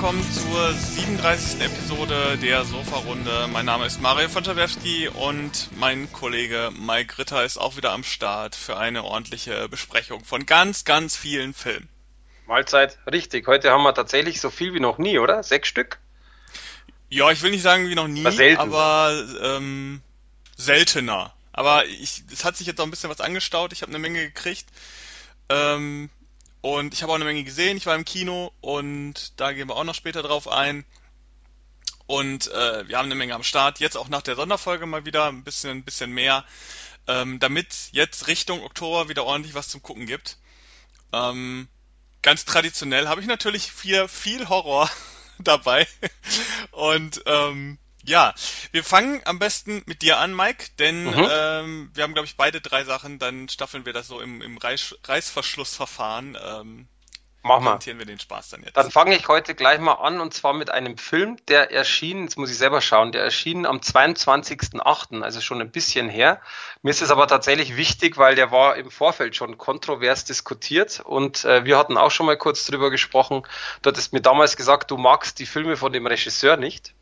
willkommen zur 37. Episode der Sofa-Runde. Mein Name ist Mario von Schabewski und mein Kollege Mike Ritter ist auch wieder am Start für eine ordentliche Besprechung von ganz, ganz vielen Filmen. Mahlzeit, richtig. Heute haben wir tatsächlich so viel wie noch nie, oder? Sechs Stück? Ja, ich will nicht sagen wie noch nie, aber ähm, seltener. Aber ich, es hat sich jetzt auch ein bisschen was angestaut. Ich habe eine Menge gekriegt. Ähm, und ich habe auch eine Menge gesehen. Ich war im Kino und da gehen wir auch noch später drauf ein. Und äh, wir haben eine Menge am Start. Jetzt auch nach der Sonderfolge mal wieder ein bisschen, ein bisschen mehr, ähm, damit jetzt Richtung Oktober wieder ordentlich was zum Gucken gibt. Ähm, ganz traditionell habe ich natürlich viel, viel Horror dabei. Und ähm, ja, wir fangen am besten mit dir an, Mike, denn mhm. ähm, wir haben, glaube ich, beide drei Sachen. Dann staffeln wir das so im, im Reiß, Reißverschlussverfahren. Ähm, Mach mal. wir den Spaß dann jetzt. Dann fange ich heute gleich mal an und zwar mit einem Film, der erschien, jetzt muss ich selber schauen, der erschien am 22.08., also schon ein bisschen her. Mir ist es aber tatsächlich wichtig, weil der war im Vorfeld schon kontrovers diskutiert und äh, wir hatten auch schon mal kurz drüber gesprochen. Du hattest mir damals gesagt, du magst die Filme von dem Regisseur nicht.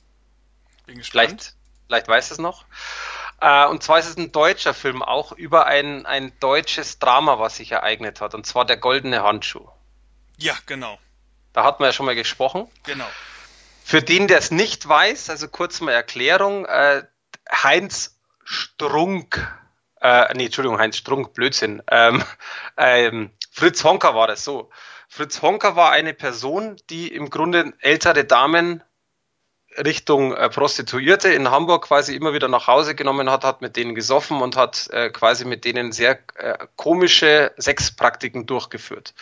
Bin gespannt. Vielleicht, vielleicht weißt du es noch. Äh, und zwar ist es ein deutscher Film, auch über ein, ein deutsches Drama, was sich ereignet hat, und zwar der Goldene Handschuh. Ja, genau. Da hatten wir ja schon mal gesprochen. Genau. Für den, der es nicht weiß, also kurz mal Erklärung, äh, Heinz Strunk, äh, nee, Entschuldigung, Heinz Strunk, Blödsinn, ähm, ähm, Fritz Honker war das so. Fritz Honker war eine Person, die im Grunde ältere Damen Richtung äh, Prostituierte in Hamburg quasi immer wieder nach Hause genommen hat, hat mit denen gesoffen und hat äh, quasi mit denen sehr äh, komische Sexpraktiken durchgeführt.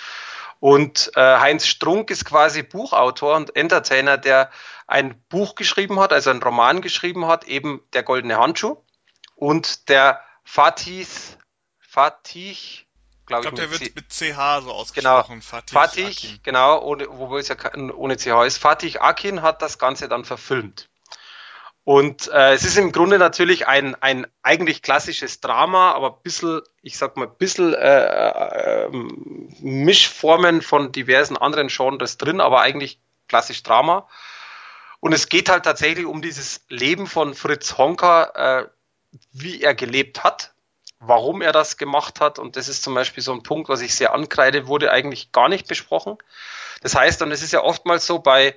Und äh, Heinz Strunk ist quasi Buchautor und Entertainer, der ein Buch geschrieben hat, also einen Roman geschrieben hat, eben Der goldene Handschuh. Und der Fatih, Fatih, glaube ich. Ich glaube, der wird mit CH so ausgesprochen. Genau, Fatih, Fatih genau, ohne, wobei es ja ohne CH ist. Fatih Akin hat das Ganze dann verfilmt. Und äh, es ist im Grunde natürlich ein, ein eigentlich klassisches Drama, aber ein bisschen, ich sag mal, ein bisschen äh, äh, Mischformen von diversen anderen Genres drin, aber eigentlich klassisch Drama. Und es geht halt tatsächlich um dieses Leben von Fritz Honka, äh, wie er gelebt hat, warum er das gemacht hat. Und das ist zum Beispiel so ein Punkt, was ich sehr ankreide, wurde eigentlich gar nicht besprochen. Das heißt, und es ist ja oftmals so bei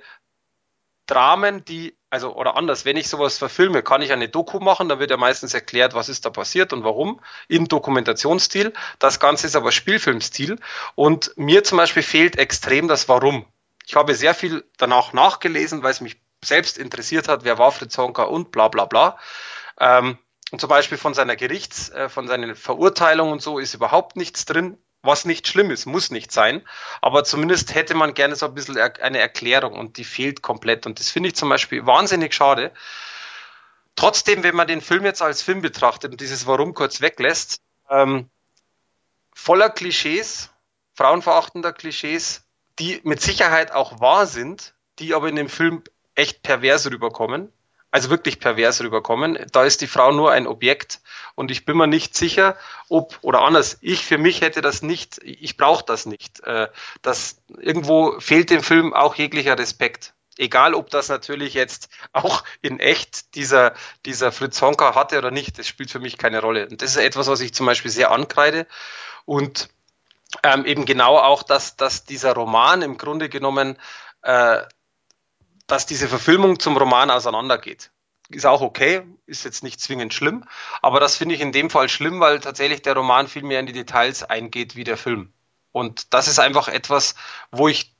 Dramen, die, also oder anders, wenn ich sowas verfilme, kann ich eine Doku machen, da wird ja meistens erklärt, was ist da passiert und warum, im Dokumentationsstil. Das Ganze ist aber Spielfilmstil und mir zum Beispiel fehlt extrem das Warum. Ich habe sehr viel danach nachgelesen, weil es mich selbst interessiert hat, wer war Fritz Honka und bla bla bla. Ähm, und zum Beispiel von seiner Gerichts, äh, von seinen Verurteilungen und so ist überhaupt nichts drin was nicht schlimm ist, muss nicht sein. Aber zumindest hätte man gerne so ein bisschen eine Erklärung und die fehlt komplett. Und das finde ich zum Beispiel wahnsinnig schade. Trotzdem, wenn man den Film jetzt als Film betrachtet und dieses Warum kurz weglässt, ähm, voller Klischees, frauenverachtender Klischees, die mit Sicherheit auch wahr sind, die aber in dem Film echt pervers rüberkommen also wirklich pervers rüberkommen. Da ist die Frau nur ein Objekt und ich bin mir nicht sicher, ob oder anders. Ich für mich hätte das nicht, ich brauche das nicht. Äh, das irgendwo fehlt dem Film auch jeglicher Respekt. Egal, ob das natürlich jetzt auch in echt dieser, dieser Fritz Honka hatte oder nicht, das spielt für mich keine Rolle. Und das ist etwas, was ich zum Beispiel sehr ankreide. Und ähm, eben genau auch, dass, dass dieser Roman im Grunde genommen äh, dass diese Verfilmung zum Roman auseinandergeht. Ist auch okay, ist jetzt nicht zwingend schlimm, aber das finde ich in dem Fall schlimm, weil tatsächlich der Roman viel mehr in die Details eingeht wie der Film. Und das ist einfach etwas, wo ich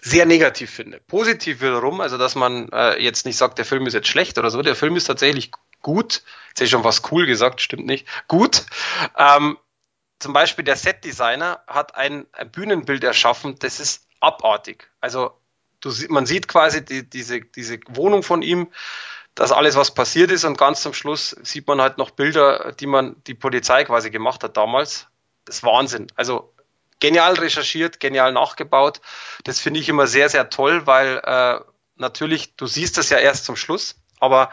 sehr negativ finde. Positiv wiederum, also dass man äh, jetzt nicht sagt, der Film ist jetzt schlecht oder so, der Film ist tatsächlich gut. Jetzt hätte ich schon was cool gesagt, stimmt nicht. Gut. Ähm, zum Beispiel der Setdesigner hat ein, ein Bühnenbild erschaffen, das ist abartig. Also du, man sieht quasi die, diese, diese Wohnung von ihm, dass alles, was passiert ist und ganz zum Schluss sieht man halt noch Bilder, die man, die Polizei quasi gemacht hat damals. Das ist Wahnsinn. Also genial recherchiert, genial nachgebaut. Das finde ich immer sehr, sehr toll, weil äh, natürlich, du siehst das ja erst zum Schluss, aber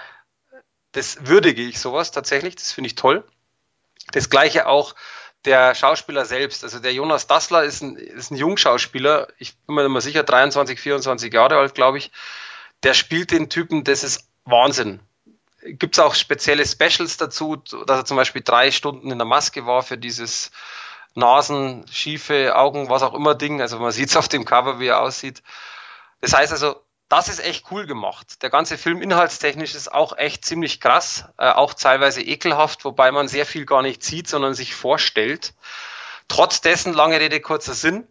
das würdige ich sowas tatsächlich, das finde ich toll. Das gleiche auch der Schauspieler selbst. Also der Jonas Dassler ist ein, ist ein Jungschauspieler. Ich bin mir immer sicher, 23, 24 Jahre alt, glaube ich. Der spielt den Typen, das ist Wahnsinn. Gibt es auch spezielle Specials dazu, dass er zum Beispiel drei Stunden in der Maske war für dieses Nasen, schiefe Augen, was auch immer Ding. Also man sieht es auf dem Cover, wie er aussieht. Das heißt also, das ist echt cool gemacht. Der ganze Film inhaltstechnisch ist auch echt ziemlich krass, äh, auch teilweise ekelhaft, wobei man sehr viel gar nicht sieht, sondern sich vorstellt. Trotz dessen, lange Rede, kurzer Sinn.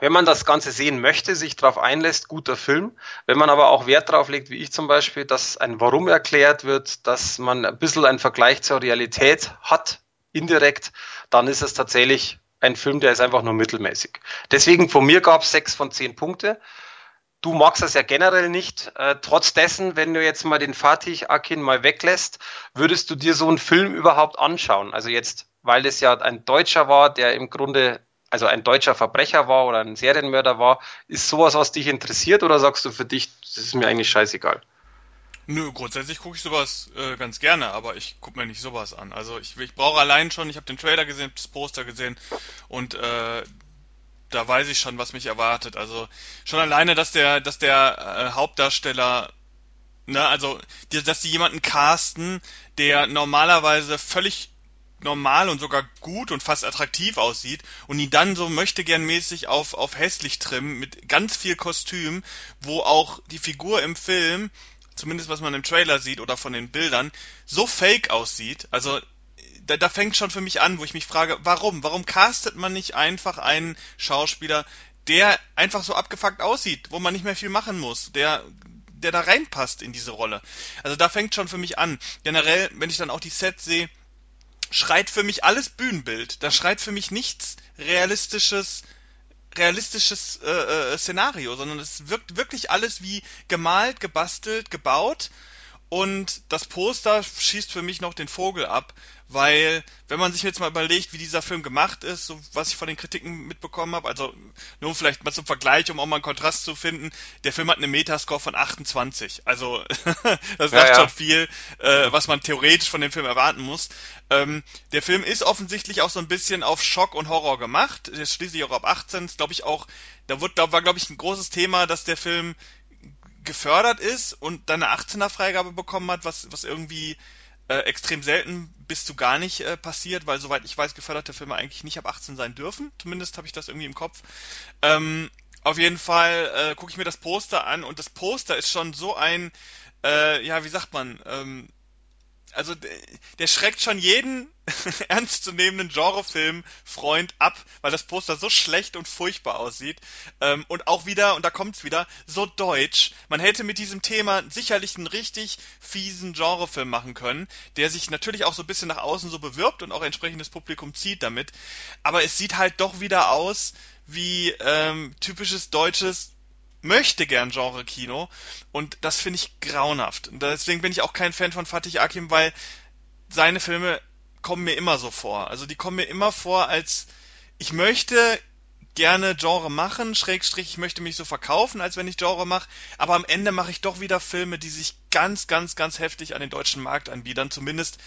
Wenn man das Ganze sehen möchte, sich darauf einlässt, guter Film. Wenn man aber auch Wert darauf legt, wie ich zum Beispiel, dass ein Warum erklärt wird, dass man ein bisschen einen Vergleich zur Realität hat, indirekt, dann ist es tatsächlich ein Film, der ist einfach nur mittelmäßig. Deswegen von mir gab es sechs von zehn Punkte. Du magst das ja generell nicht. Äh, trotz dessen, wenn du jetzt mal den Fatih Akin mal weglässt, würdest du dir so einen Film überhaupt anschauen? Also jetzt, weil es ja ein Deutscher war, der im Grunde, also ein deutscher Verbrecher war oder ein Serienmörder war, ist sowas, was dich interessiert oder sagst du für dich, das ist mir eigentlich scheißegal? Nö, grundsätzlich gucke ich sowas äh, ganz gerne, aber ich gucke mir nicht sowas an. Also ich, ich brauche allein schon, ich habe den Trailer gesehen, das Poster gesehen und äh, da weiß ich schon, was mich erwartet. Also schon alleine, dass der, dass der äh, Hauptdarsteller, ne, also die, dass die jemanden casten, der normalerweise völlig normal und sogar gut und fast attraktiv aussieht und ihn dann so möchte gern mäßig auf, auf hässlich trimmen mit ganz viel Kostüm, wo auch die Figur im Film, zumindest was man im Trailer sieht oder von den Bildern, so fake aussieht. Also da, da fängt schon für mich an, wo ich mich frage, warum? Warum castet man nicht einfach einen Schauspieler, der einfach so abgefuckt aussieht, wo man nicht mehr viel machen muss, der der da reinpasst in diese Rolle. Also da fängt schon für mich an. Generell, wenn ich dann auch die Sets sehe, schreit für mich alles Bühnenbild. Da schreit für mich nichts realistisches realistisches äh, äh, Szenario, sondern es wirkt wirklich alles wie gemalt, gebastelt, gebaut und das Poster schießt für mich noch den Vogel ab, weil wenn man sich jetzt mal überlegt, wie dieser Film gemacht ist, so was ich von den Kritiken mitbekommen habe, also nur vielleicht mal zum Vergleich, um auch mal einen Kontrast zu finden, der Film hat eine Metascore von 28. Also das sagt ja, ja. schon viel, äh, was man theoretisch von dem Film erwarten muss. Ähm, der Film ist offensichtlich auch so ein bisschen auf Schock und Horror gemacht. Der ist schließlich auch ab 18, glaube ich auch, da, wird, da war glaube ich ein großes Thema, dass der Film gefördert ist und dann eine 18er Freigabe bekommen hat, was, was irgendwie äh, extrem selten bis zu gar nicht äh, passiert, weil soweit ich weiß, geförderte Filme eigentlich nicht ab 18 sein dürfen. Zumindest habe ich das irgendwie im Kopf. Ähm, auf jeden Fall äh, gucke ich mir das Poster an und das Poster ist schon so ein, äh, ja, wie sagt man, ähm, also der schreckt schon jeden ernstzunehmenden Genrefilm-Freund ab, weil das Poster so schlecht und furchtbar aussieht. Ähm, und auch wieder, und da kommt's wieder, so deutsch. Man hätte mit diesem Thema sicherlich einen richtig fiesen Genrefilm machen können, der sich natürlich auch so ein bisschen nach außen so bewirbt und auch entsprechendes Publikum zieht damit. Aber es sieht halt doch wieder aus wie ähm, typisches deutsches möchte gern Genre-Kino und das finde ich grauenhaft. Und deswegen bin ich auch kein Fan von Fatih Akim, weil seine Filme kommen mir immer so vor. Also die kommen mir immer vor, als ich möchte gerne Genre machen, Schrägstrich, ich möchte mich so verkaufen, als wenn ich Genre mache, aber am Ende mache ich doch wieder Filme, die sich ganz, ganz, ganz heftig an den deutschen Markt anbiedern, zumindest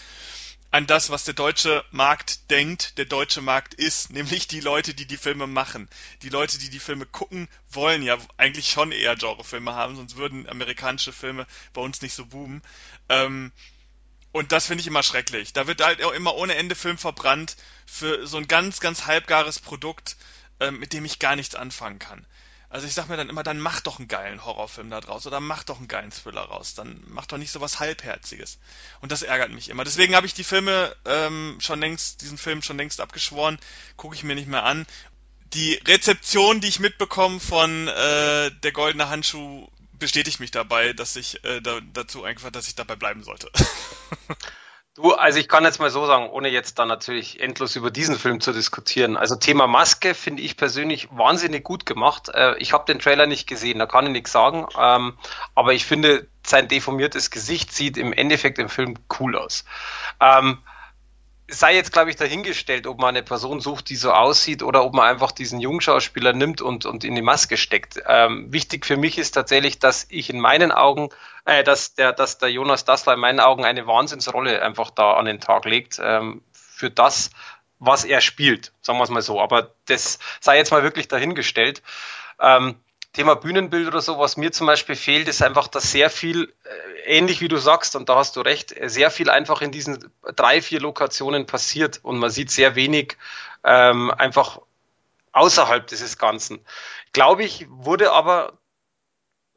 an das, was der deutsche Markt denkt, der deutsche Markt ist, nämlich die Leute, die die Filme machen. Die Leute, die die Filme gucken, wollen ja eigentlich schon eher Genrefilme haben, sonst würden amerikanische Filme bei uns nicht so boomen. Ähm, und das finde ich immer schrecklich. Da wird halt auch immer ohne Ende Film verbrannt für so ein ganz, ganz halbgares Produkt, äh, mit dem ich gar nichts anfangen kann. Also ich sag mir dann immer, dann mach doch einen geilen Horrorfilm da draus oder mach doch einen geilen Thriller raus. Dann mach doch nicht so was Halbherziges. Und das ärgert mich immer. Deswegen habe ich die Filme ähm, schon längst, diesen Film schon längst abgeschworen, gucke ich mir nicht mehr an. Die Rezeption, die ich mitbekomme von äh, der goldene Handschuh, bestätigt mich dabei, dass ich äh, da, dazu einfach, dass ich dabei bleiben sollte. Du, also ich kann jetzt mal so sagen, ohne jetzt dann natürlich endlos über diesen Film zu diskutieren. Also Thema Maske finde ich persönlich wahnsinnig gut gemacht. Äh, ich habe den Trailer nicht gesehen, da kann ich nichts sagen. Ähm, aber ich finde, sein deformiertes Gesicht sieht im Endeffekt im Film cool aus. Sei jetzt, glaube ich, dahingestellt, ob man eine Person sucht, die so aussieht oder ob man einfach diesen Jungschauspieler nimmt und, und in die Maske steckt. Ähm, wichtig für mich ist tatsächlich, dass ich in meinen Augen, äh, dass der, dass der Jonas Dassler in meinen Augen eine Wahnsinnsrolle einfach da an den Tag legt, ähm, für das, was er spielt, sagen wir es mal so. Aber das sei jetzt mal wirklich dahingestellt. Ähm, Thema Bühnenbild oder so, was mir zum Beispiel fehlt, ist einfach, dass sehr viel, äh, ähnlich wie du sagst, und da hast du recht, sehr viel einfach in diesen drei, vier Lokationen passiert und man sieht sehr wenig ähm, einfach außerhalb dieses Ganzen. Glaube ich, wurde aber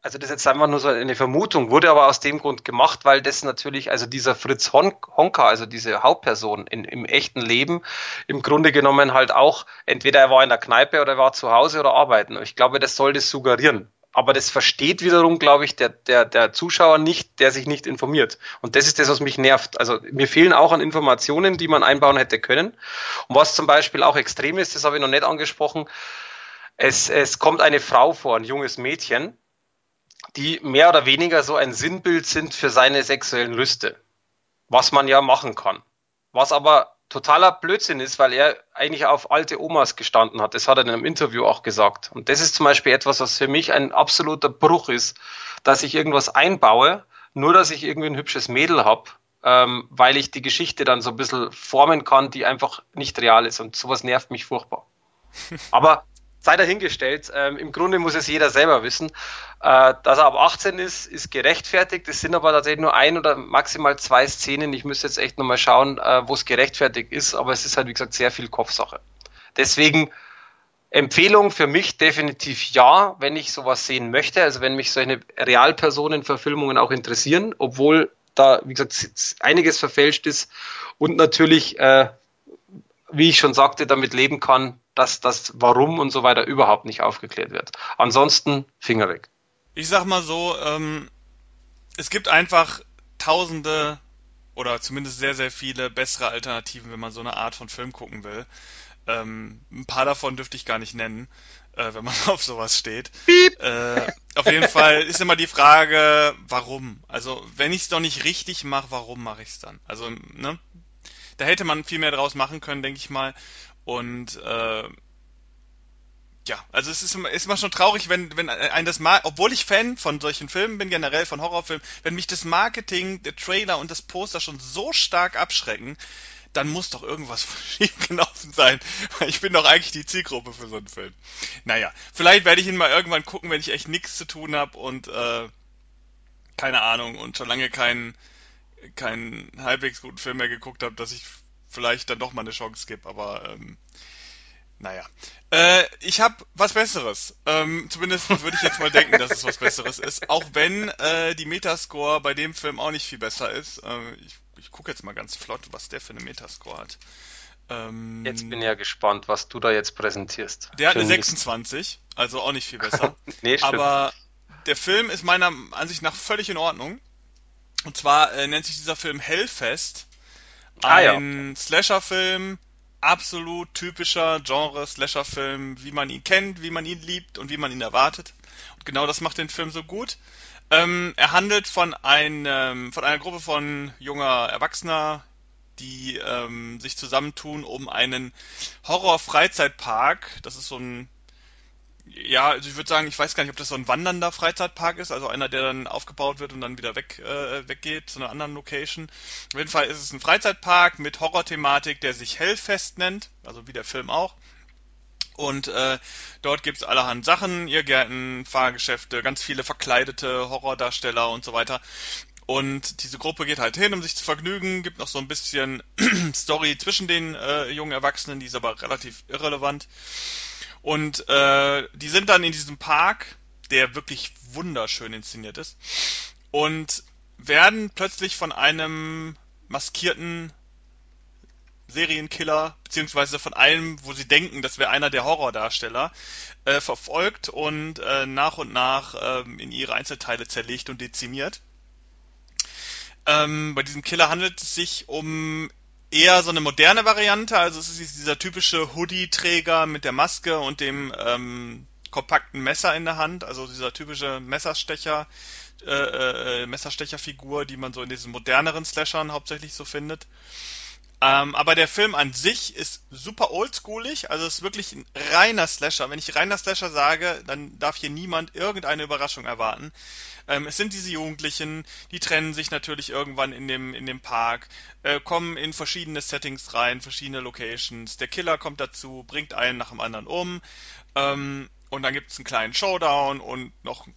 also das ist jetzt einfach nur so eine Vermutung, wurde aber aus dem Grund gemacht, weil das natürlich, also dieser Fritz Honka, also diese Hauptperson in, im echten Leben, im Grunde genommen halt auch, entweder er war in der Kneipe oder er war zu Hause oder arbeiten. Ich glaube, das soll das suggerieren. Aber das versteht wiederum, glaube ich, der, der, der Zuschauer nicht, der sich nicht informiert. Und das ist das, was mich nervt. Also mir fehlen auch an Informationen, die man einbauen hätte können. Und was zum Beispiel auch extrem ist, das habe ich noch nicht angesprochen, es, es kommt eine Frau vor, ein junges Mädchen, die mehr oder weniger so ein Sinnbild sind für seine sexuellen Lüste. Was man ja machen kann. Was aber totaler Blödsinn ist, weil er eigentlich auf alte Omas gestanden hat. Das hat er in einem Interview auch gesagt. Und das ist zum Beispiel etwas, was für mich ein absoluter Bruch ist, dass ich irgendwas einbaue, nur dass ich irgendwie ein hübsches Mädel habe, ähm, weil ich die Geschichte dann so ein bisschen formen kann, die einfach nicht real ist. Und sowas nervt mich furchtbar. Aber sei dahingestellt. Ähm, Im Grunde muss es jeder selber wissen. Äh, dass er ab 18 ist, ist gerechtfertigt. Es sind aber tatsächlich nur ein oder maximal zwei Szenen. Ich müsste jetzt echt nochmal schauen, äh, wo es gerechtfertigt ist. Aber es ist halt, wie gesagt, sehr viel Kopfsache. Deswegen Empfehlung für mich definitiv ja, wenn ich sowas sehen möchte. Also wenn mich solche Realpersonenverfilmungen auch interessieren, obwohl da, wie gesagt, einiges verfälscht ist und natürlich, äh, wie ich schon sagte, damit leben kann, dass das Warum und so weiter überhaupt nicht aufgeklärt wird. Ansonsten Finger weg. Ich sag mal so, ähm, es gibt einfach tausende oder zumindest sehr, sehr viele bessere Alternativen, wenn man so eine Art von Film gucken will. Ähm, ein paar davon dürfte ich gar nicht nennen, äh, wenn man auf sowas steht. Äh, auf jeden Fall ist immer die Frage, warum? Also, wenn ich es doch nicht richtig mache, warum mache ich es dann? Also, ne? Da hätte man viel mehr draus machen können, denke ich mal. Und äh, ja, also es ist immer, ist immer schon traurig, wenn, wenn ein das Mar obwohl ich Fan von solchen Filmen bin, generell von Horrorfilmen, wenn mich das Marketing, der Trailer und das Poster schon so stark abschrecken, dann muss doch irgendwas schief gelaufen sein. Ich bin doch eigentlich die Zielgruppe für so einen Film. Naja, vielleicht werde ich ihn mal irgendwann gucken, wenn ich echt nichts zu tun habe und äh, keine Ahnung und schon lange keinen keinen halbwegs guten Film mehr geguckt habe, dass ich vielleicht dann doch mal eine Chance gebe, aber ähm, naja. Äh, ich habe was Besseres. Ähm, zumindest würde ich jetzt mal denken, dass es was Besseres ist. Auch wenn äh, die Metascore bei dem Film auch nicht viel besser ist. Äh, ich ich gucke jetzt mal ganz flott, was der für eine Metascore hat. Ähm, jetzt bin ich ja gespannt, was du da jetzt präsentierst. Der hat eine 26, also auch nicht viel besser. nee, stimmt. Aber der Film ist meiner Ansicht nach völlig in Ordnung. Und zwar äh, nennt sich dieser Film Hellfest. Ein ah, ja. Slasher-Film, absolut typischer Genre-Slasher-Film, wie man ihn kennt, wie man ihn liebt und wie man ihn erwartet. Und genau das macht den Film so gut. Ähm, er handelt von, einem, von einer Gruppe von junger Erwachsener, die ähm, sich zusammentun, um einen Horror-Freizeitpark, das ist so ein ja, also ich würde sagen, ich weiß gar nicht, ob das so ein wandernder Freizeitpark ist, also einer, der dann aufgebaut wird und dann wieder weg, äh, weggeht zu einer anderen Location. Auf jeden Fall ist es ein Freizeitpark mit Horror-Thematik, der sich Hellfest nennt, also wie der Film auch. Und äh, dort gibt's allerhand Sachen, Irrgärten, Fahrgeschäfte, ganz viele verkleidete Horrordarsteller und so weiter. Und diese Gruppe geht halt hin, um sich zu vergnügen, gibt noch so ein bisschen Story zwischen den äh, jungen Erwachsenen, die ist aber relativ irrelevant. Und äh, die sind dann in diesem Park, der wirklich wunderschön inszeniert ist, und werden plötzlich von einem maskierten Serienkiller, beziehungsweise von einem, wo sie denken, das wäre einer der Horrordarsteller, äh, verfolgt und äh, nach und nach äh, in ihre Einzelteile zerlegt und dezimiert. Ähm, bei diesem Killer handelt es sich um eher so eine moderne Variante. Also es ist dieser typische Hoodie-Träger mit der Maske und dem ähm, kompakten Messer in der Hand. Also dieser typische Messerstecher, äh, äh, Messerstecherfigur, die man so in diesen moderneren Slashern hauptsächlich so findet. Ähm, aber der Film an sich ist super oldschoolig, also es ist wirklich ein reiner Slasher. Wenn ich reiner Slasher sage, dann darf hier niemand irgendeine Überraschung erwarten. Ähm, es sind diese Jugendlichen, die trennen sich natürlich irgendwann in dem, in dem Park, äh, kommen in verschiedene Settings rein, verschiedene Locations. Der Killer kommt dazu, bringt einen nach dem anderen um. Ähm, und dann gibt es einen kleinen Showdown und noch ein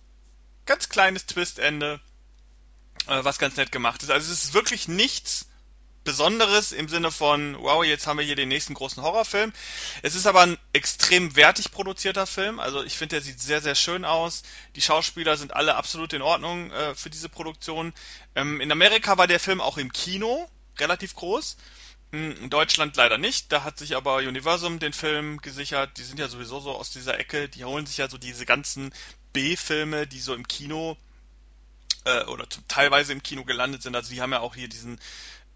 ganz kleines Twistende, äh, was ganz nett gemacht ist. Also es ist wirklich nichts Besonderes im Sinne von, wow, jetzt haben wir hier den nächsten großen Horrorfilm. Es ist aber ein extrem wertig produzierter Film. Also ich finde, der sieht sehr, sehr schön aus. Die Schauspieler sind alle absolut in Ordnung äh, für diese Produktion. Ähm, in Amerika war der Film auch im Kino relativ groß. Hm, in Deutschland leider nicht. Da hat sich aber Universum den Film gesichert. Die sind ja sowieso so aus dieser Ecke. Die holen sich ja so diese ganzen B-Filme, die so im Kino äh, oder teilweise im Kino gelandet sind. Also die haben ja auch hier diesen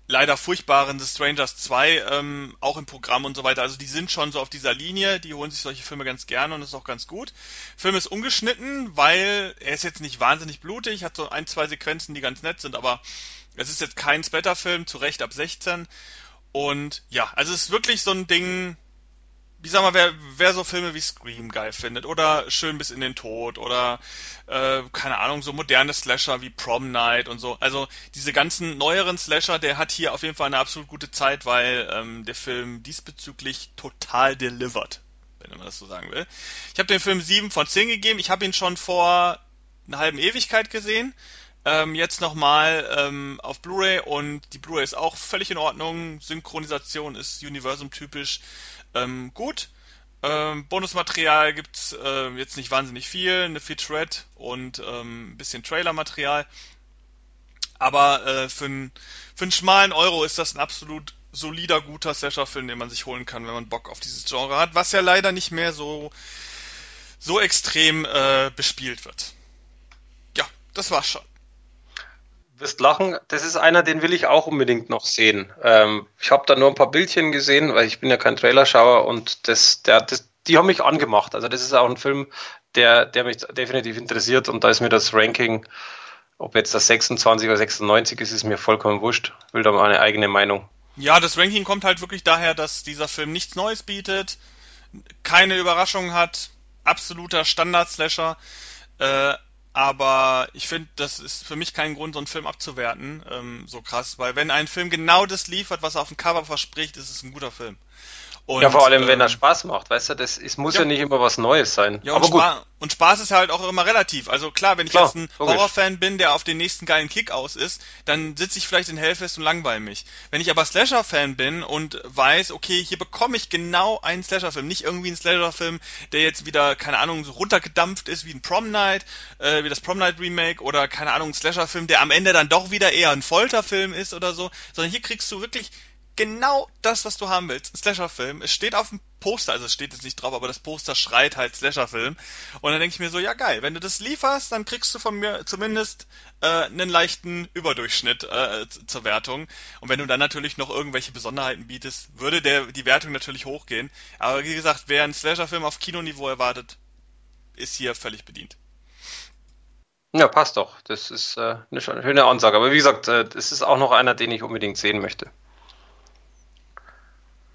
leider furchtbaren The Strangers 2 ähm, auch im Programm und so weiter. Also die sind schon so auf dieser Linie, die holen sich solche Filme ganz gerne und ist auch ganz gut. Film ist ungeschnitten, weil er ist jetzt nicht wahnsinnig blutig, hat so ein, zwei Sequenzen, die ganz nett sind, aber es ist jetzt kein Splatterfilm, zu Recht ab 16. Und ja, also es ist wirklich so ein Ding, wie sag mal, wer, wer so Filme wie Scream geil findet oder Schön bis in den Tod oder äh, keine Ahnung, so moderne Slasher wie Prom Night und so. Also diese ganzen neueren Slasher, der hat hier auf jeden Fall eine absolut gute Zeit, weil ähm, der Film diesbezüglich total delivered, wenn man das so sagen will. Ich habe dem Film 7 von 10 gegeben. Ich habe ihn schon vor einer halben Ewigkeit gesehen. Ähm, jetzt nochmal ähm, auf Blu-ray und die Blu-ray ist auch völlig in Ordnung. Synchronisation ist Universum-typisch ähm, gut. Ähm, Bonusmaterial gibt's äh, jetzt nicht wahnsinnig viel, eine Featurette und ähm, ein bisschen Trailermaterial. Aber äh, für, einen für einen schmalen Euro ist das ein absolut solider, guter Slasher-Film, den man sich holen kann, wenn man Bock auf dieses Genre hat, was ja leider nicht mehr so, so extrem äh, bespielt wird. Ja, das war's schon wirst lachen, das ist einer, den will ich auch unbedingt noch sehen. Ähm, ich habe da nur ein paar Bildchen gesehen, weil ich bin ja kein Trailerschauer und das, der, das, die haben mich angemacht. Also das ist auch ein Film, der, der mich definitiv interessiert und da ist mir das Ranking, ob jetzt das 26 oder 96 ist, ist mir vollkommen wurscht. Will da mal eine eigene Meinung. Ja, das Ranking kommt halt wirklich daher, dass dieser Film nichts Neues bietet, keine Überraschungen hat, absoluter Standard-Slasher. Äh, aber ich finde, das ist für mich kein Grund, so einen Film abzuwerten, ähm, so krass, weil wenn ein Film genau das liefert, was er auf dem Cover verspricht, ist es ein guter Film. Und, ja, vor allem, wenn er ähm, Spaß macht, weißt du, das es muss ja, ja nicht immer was Neues sein. Ja, aber gut. und Spaß ist halt auch immer relativ. Also klar, wenn ich klar, jetzt ein Horrorfan bin, der auf den nächsten geilen Kick aus ist, dann sitze ich vielleicht in Hellfest und langweile mich. Wenn ich aber Slasher-Fan bin und weiß, okay, hier bekomme ich genau einen Slasher-Film, nicht irgendwie einen Slasher-Film, der jetzt wieder, keine Ahnung, so runtergedampft ist wie ein Prom Night, äh, wie das Prom Night Remake oder keine Ahnung, ein Slasher-Film, der am Ende dann doch wieder eher ein Folterfilm ist oder so, sondern hier kriegst du wirklich genau das, was du haben willst. Slasher-Film. Es steht auf dem Poster, also es steht jetzt nicht drauf, aber das Poster schreit halt Slasher-Film. Und dann denke ich mir so, ja geil, wenn du das lieferst, dann kriegst du von mir zumindest äh, einen leichten Überdurchschnitt äh, zur Wertung. Und wenn du dann natürlich noch irgendwelche Besonderheiten bietest, würde der die Wertung natürlich hochgehen. Aber wie gesagt, wer einen Slasher-Film auf Kinoniveau erwartet, ist hier völlig bedient. Ja, passt doch. Das ist äh, eine schöne Ansage. Aber wie gesagt, äh, das ist auch noch einer, den ich unbedingt sehen möchte.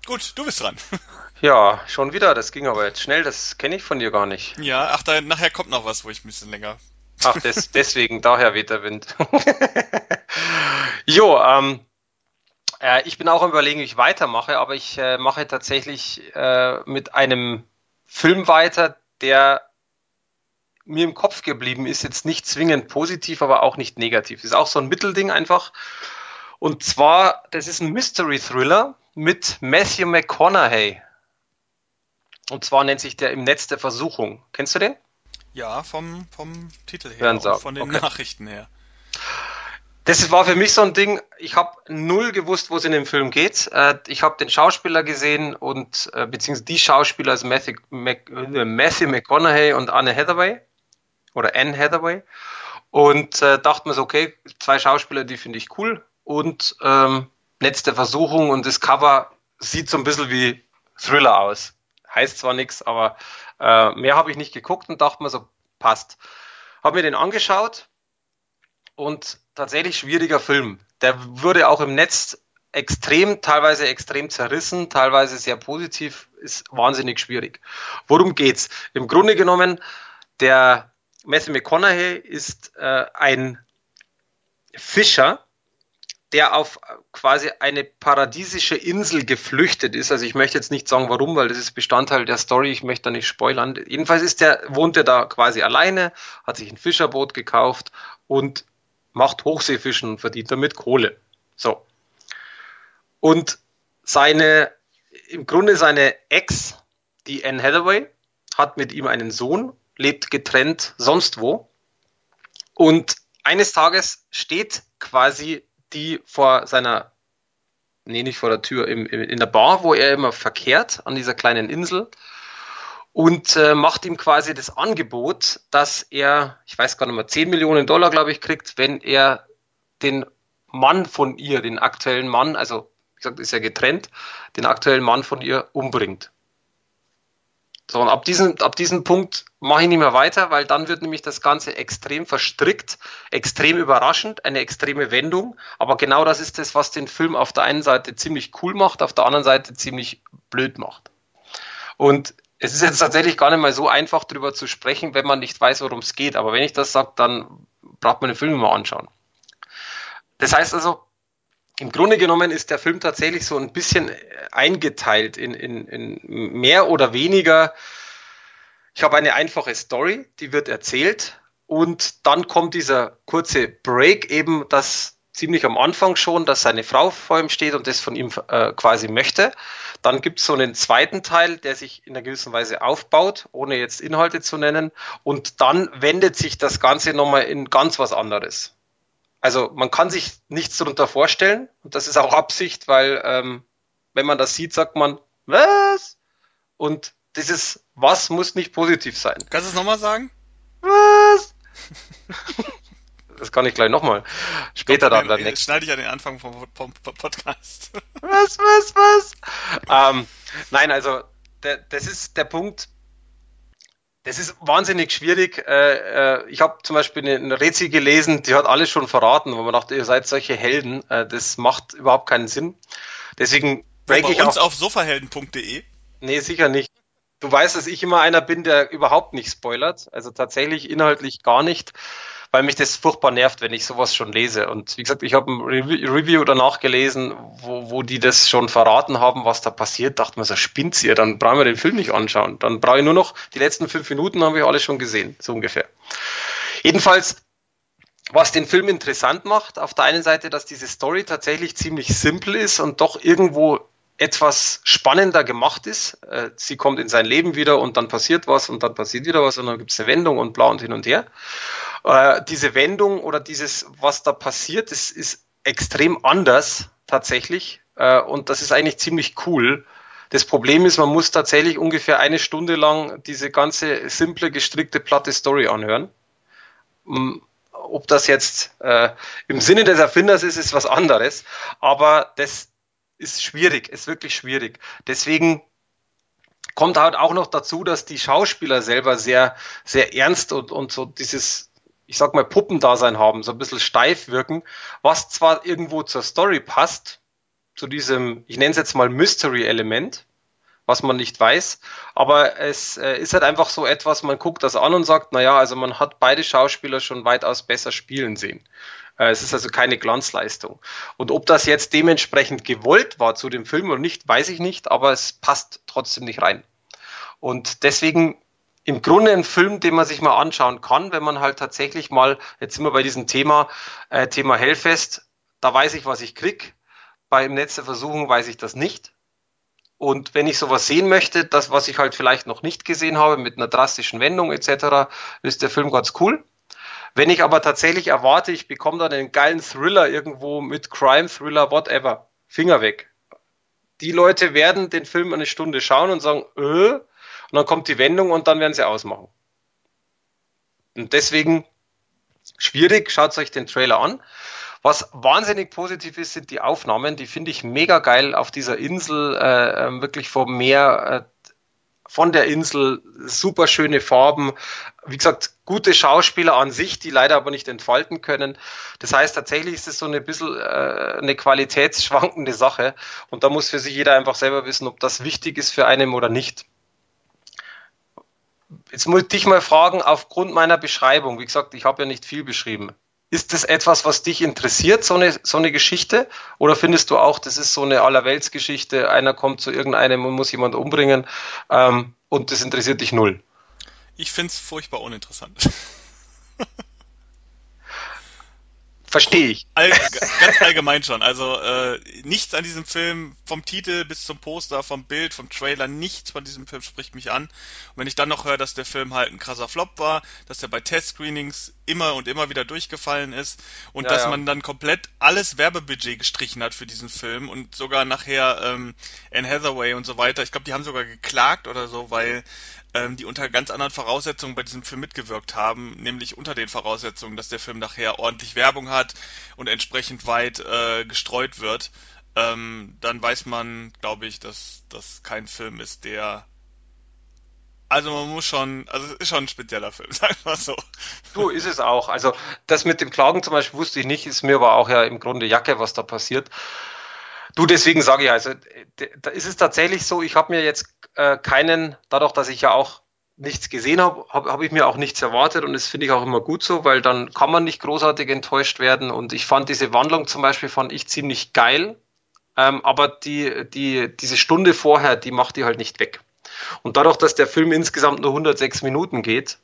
Gut, du bist dran. Ja, schon wieder. Das ging aber jetzt schnell. Das kenne ich von dir gar nicht. Ja, ach, da, nachher kommt noch was, wo ich ein bisschen länger. Ach, des, deswegen, daher weht der Wind. jo, ähm, äh, ich bin auch am überlegen, wie ich weitermache, aber ich äh, mache tatsächlich äh, mit einem Film weiter, der mir im Kopf geblieben ist. Jetzt nicht zwingend positiv, aber auch nicht negativ. Ist auch so ein Mittelding einfach. Und zwar, das ist ein Mystery Thriller mit Matthew McConaughey. Und zwar nennt sich der Im Netz der Versuchung. Kennst du den? Ja, vom, vom Titel her, von den okay. Nachrichten her. Das war für mich so ein Ding, ich habe null gewusst, wo es in dem Film geht. Äh, ich habe den Schauspieler gesehen und äh, beziehungsweise die Schauspieler, also Matthew, Mac, äh, Matthew McConaughey und Anne Hathaway oder Anne Hathaway und äh, dachte mir so, okay, zwei Schauspieler, die finde ich cool und ähm, Netz der Versuchung und das Cover sieht so ein bisschen wie Thriller aus. Heißt zwar nichts, aber äh, mehr habe ich nicht geguckt und dachte mir so, passt. Habe mir den angeschaut und tatsächlich schwieriger Film. Der wurde auch im Netz extrem, teilweise extrem zerrissen, teilweise sehr positiv, ist wahnsinnig schwierig. Worum geht's? Im Grunde genommen, der Matthew McConaughey ist äh, ein Fischer, der auf quasi eine paradiesische Insel geflüchtet ist. Also ich möchte jetzt nicht sagen, warum, weil das ist Bestandteil der Story. Ich möchte da nicht spoilern. Jedenfalls ist der, wohnt er da quasi alleine, hat sich ein Fischerboot gekauft und macht Hochseefischen und verdient damit Kohle. So. Und seine, im Grunde seine Ex, die Anne Hathaway, hat mit ihm einen Sohn, lebt getrennt sonst wo. Und eines Tages steht quasi die vor seiner, nee, nicht vor der Tür, im, im, in der Bar, wo er immer verkehrt, an dieser kleinen Insel und äh, macht ihm quasi das Angebot, dass er, ich weiß gar nicht mehr, 10 Millionen Dollar, glaube ich, kriegt, wenn er den Mann von ihr, den aktuellen Mann, also wie gesagt, ist ja getrennt, den aktuellen Mann von ihr umbringt. So, und ab diesem, ab diesem Punkt mache ich nicht mehr weiter, weil dann wird nämlich das Ganze extrem verstrickt, extrem überraschend, eine extreme Wendung. Aber genau das ist das, was den Film auf der einen Seite ziemlich cool macht, auf der anderen Seite ziemlich blöd macht. Und es ist jetzt tatsächlich gar nicht mal so einfach, darüber zu sprechen, wenn man nicht weiß, worum es geht. Aber wenn ich das sage, dann braucht man den Film mal anschauen. Das heißt also, im Grunde genommen ist der Film tatsächlich so ein bisschen eingeteilt in, in, in mehr oder weniger. Ich habe eine einfache Story, die wird erzählt und dann kommt dieser kurze Break eben, das ziemlich am Anfang schon, dass seine Frau vor ihm steht und das von ihm äh, quasi möchte. Dann gibt es so einen zweiten Teil, der sich in einer gewissen Weise aufbaut, ohne jetzt Inhalte zu nennen. Und dann wendet sich das Ganze nochmal in ganz was anderes. Also man kann sich nichts darunter vorstellen und das ist auch Absicht, weil ähm, wenn man das sieht, sagt man, was? Und dieses was muss nicht positiv sein. Kannst du es nochmal sagen? Was? das kann ich gleich nochmal. Später dann. dann nächsten. Schneide ich an den Anfang vom, vom, vom Podcast. was, was, was? ähm, nein, also der, das ist der Punkt, das ist wahnsinnig schwierig. Äh, äh, ich habe zum Beispiel eine Rezi gelesen, die hat alles schon verraten, wo man dachte, ihr seid solche Helden. Äh, das macht überhaupt keinen Sinn. Deswegen break ich uns auf sofahelden.de. Nee, sicher nicht. Du weißt, dass ich immer einer bin, der überhaupt nicht spoilert. Also tatsächlich inhaltlich gar nicht weil mich das furchtbar nervt, wenn ich sowas schon lese. Und wie gesagt, ich habe ein Review danach gelesen, wo, wo die das schon verraten haben, was da passiert. Dachte mir so, spinnt ihr, dann brauchen wir den Film nicht anschauen. Dann brauche ich nur noch, die letzten fünf Minuten haben wir alle schon gesehen, so ungefähr. Jedenfalls, was den Film interessant macht, auf der einen Seite, dass diese Story tatsächlich ziemlich simpel ist und doch irgendwo etwas spannender gemacht ist. Äh, sie kommt in sein Leben wieder und dann passiert was und dann passiert wieder was und dann gibt es eine Wendung und bla und hin und her. Äh, diese Wendung oder dieses, was da passiert, ist, ist extrem anders tatsächlich äh, und das ist eigentlich ziemlich cool. Das Problem ist, man muss tatsächlich ungefähr eine Stunde lang diese ganze simple, gestrickte, platte Story anhören. Ob das jetzt äh, im Sinne des Erfinders ist, ist was anderes. Aber das ist schwierig, ist wirklich schwierig. Deswegen kommt halt auch noch dazu, dass die Schauspieler selber sehr, sehr ernst und, und so dieses, ich sag mal, Puppendasein haben, so ein bisschen steif wirken, was zwar irgendwo zur Story passt, zu diesem, ich nenne es jetzt mal Mystery-Element, was man nicht weiß, aber es äh, ist halt einfach so etwas, man guckt das an und sagt, naja, also man hat beide Schauspieler schon weitaus besser spielen sehen. Äh, es ist also keine Glanzleistung. Und ob das jetzt dementsprechend gewollt war zu dem Film oder nicht, weiß ich nicht, aber es passt trotzdem nicht rein. Und deswegen im Grunde ein Film, den man sich mal anschauen kann, wenn man halt tatsächlich mal, jetzt sind wir bei diesem Thema, äh, Thema Hellfest, da weiß ich, was ich krieg. Beim der Versuchung weiß ich das nicht. Und wenn ich sowas sehen möchte, das, was ich halt vielleicht noch nicht gesehen habe, mit einer drastischen Wendung etc., ist der Film ganz cool. Wenn ich aber tatsächlich erwarte, ich bekomme dann einen geilen Thriller irgendwo mit Crime, Thriller, whatever, Finger weg. Die Leute werden den Film eine Stunde schauen und sagen, äh, und dann kommt die Wendung und dann werden sie ausmachen. Und deswegen schwierig, schaut euch den Trailer an. Was wahnsinnig positiv ist, sind die Aufnahmen. Die finde ich mega geil auf dieser Insel, äh, ähm, wirklich vom Meer. Von der Insel, super schöne Farben, wie gesagt, gute Schauspieler an sich, die leider aber nicht entfalten können. Das heißt, tatsächlich ist es so ein bisschen äh, eine qualitätsschwankende Sache und da muss für sich jeder einfach selber wissen, ob das wichtig ist für einen oder nicht. Jetzt muss ich dich mal fragen, aufgrund meiner Beschreibung, wie gesagt, ich habe ja nicht viel beschrieben. Ist das etwas, was dich interessiert, so eine, so eine Geschichte? Oder findest du auch, das ist so eine Allerweltsgeschichte, einer kommt zu irgendeinem und muss jemand umbringen ähm, und das interessiert dich null? Ich finde es furchtbar uninteressant. Verstehe ich. All, ganz allgemein schon. Also äh, nichts an diesem Film, vom Titel bis zum Poster, vom Bild, vom Trailer, nichts von diesem Film spricht mich an. Und wenn ich dann noch höre, dass der Film halt ein krasser Flop war, dass er bei Test-Screenings immer und immer wieder durchgefallen ist und ja, dass ja. man dann komplett alles Werbebudget gestrichen hat für diesen Film und sogar nachher ähm, Anne Hathaway und so weiter. Ich glaube, die haben sogar geklagt oder so, weil die unter ganz anderen Voraussetzungen bei diesem Film mitgewirkt haben, nämlich unter den Voraussetzungen, dass der Film nachher ordentlich Werbung hat und entsprechend weit äh, gestreut wird, ähm, dann weiß man, glaube ich, dass das kein Film ist, der also man muss schon, also es ist schon ein spezieller Film, sag mal so. Du, ist es auch. Also das mit dem Klagen zum Beispiel wusste ich nicht, ist mir aber auch ja im Grunde Jacke, was da passiert. Du, deswegen sage ich also, da ist es tatsächlich so, ich habe mir jetzt äh, keinen, dadurch, dass ich ja auch nichts gesehen habe, habe hab ich mir auch nichts erwartet und das finde ich auch immer gut so, weil dann kann man nicht großartig enttäuscht werden und ich fand diese Wandlung zum Beispiel fand ich ziemlich geil, ähm, aber die, die, diese Stunde vorher, die macht die halt nicht weg. Und dadurch, dass der Film insgesamt nur 106 Minuten geht,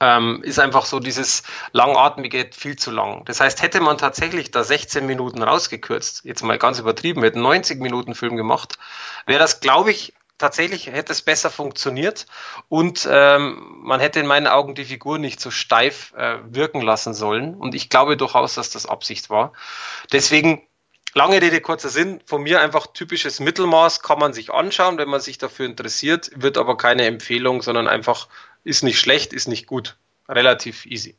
ähm, ist einfach so dieses langatmige viel zu lang. Das heißt, hätte man tatsächlich da 16 Minuten rausgekürzt, jetzt mal ganz übertrieben, hätte 90 Minuten Film gemacht, wäre das, glaube ich, tatsächlich hätte es besser funktioniert und ähm, man hätte in meinen Augen die Figur nicht so steif äh, wirken lassen sollen. Und ich glaube durchaus, dass das Absicht war. Deswegen Lange Rede, kurzer Sinn. Von mir einfach typisches Mittelmaß kann man sich anschauen, wenn man sich dafür interessiert, wird aber keine Empfehlung, sondern einfach ist nicht schlecht, ist nicht gut. Relativ easy.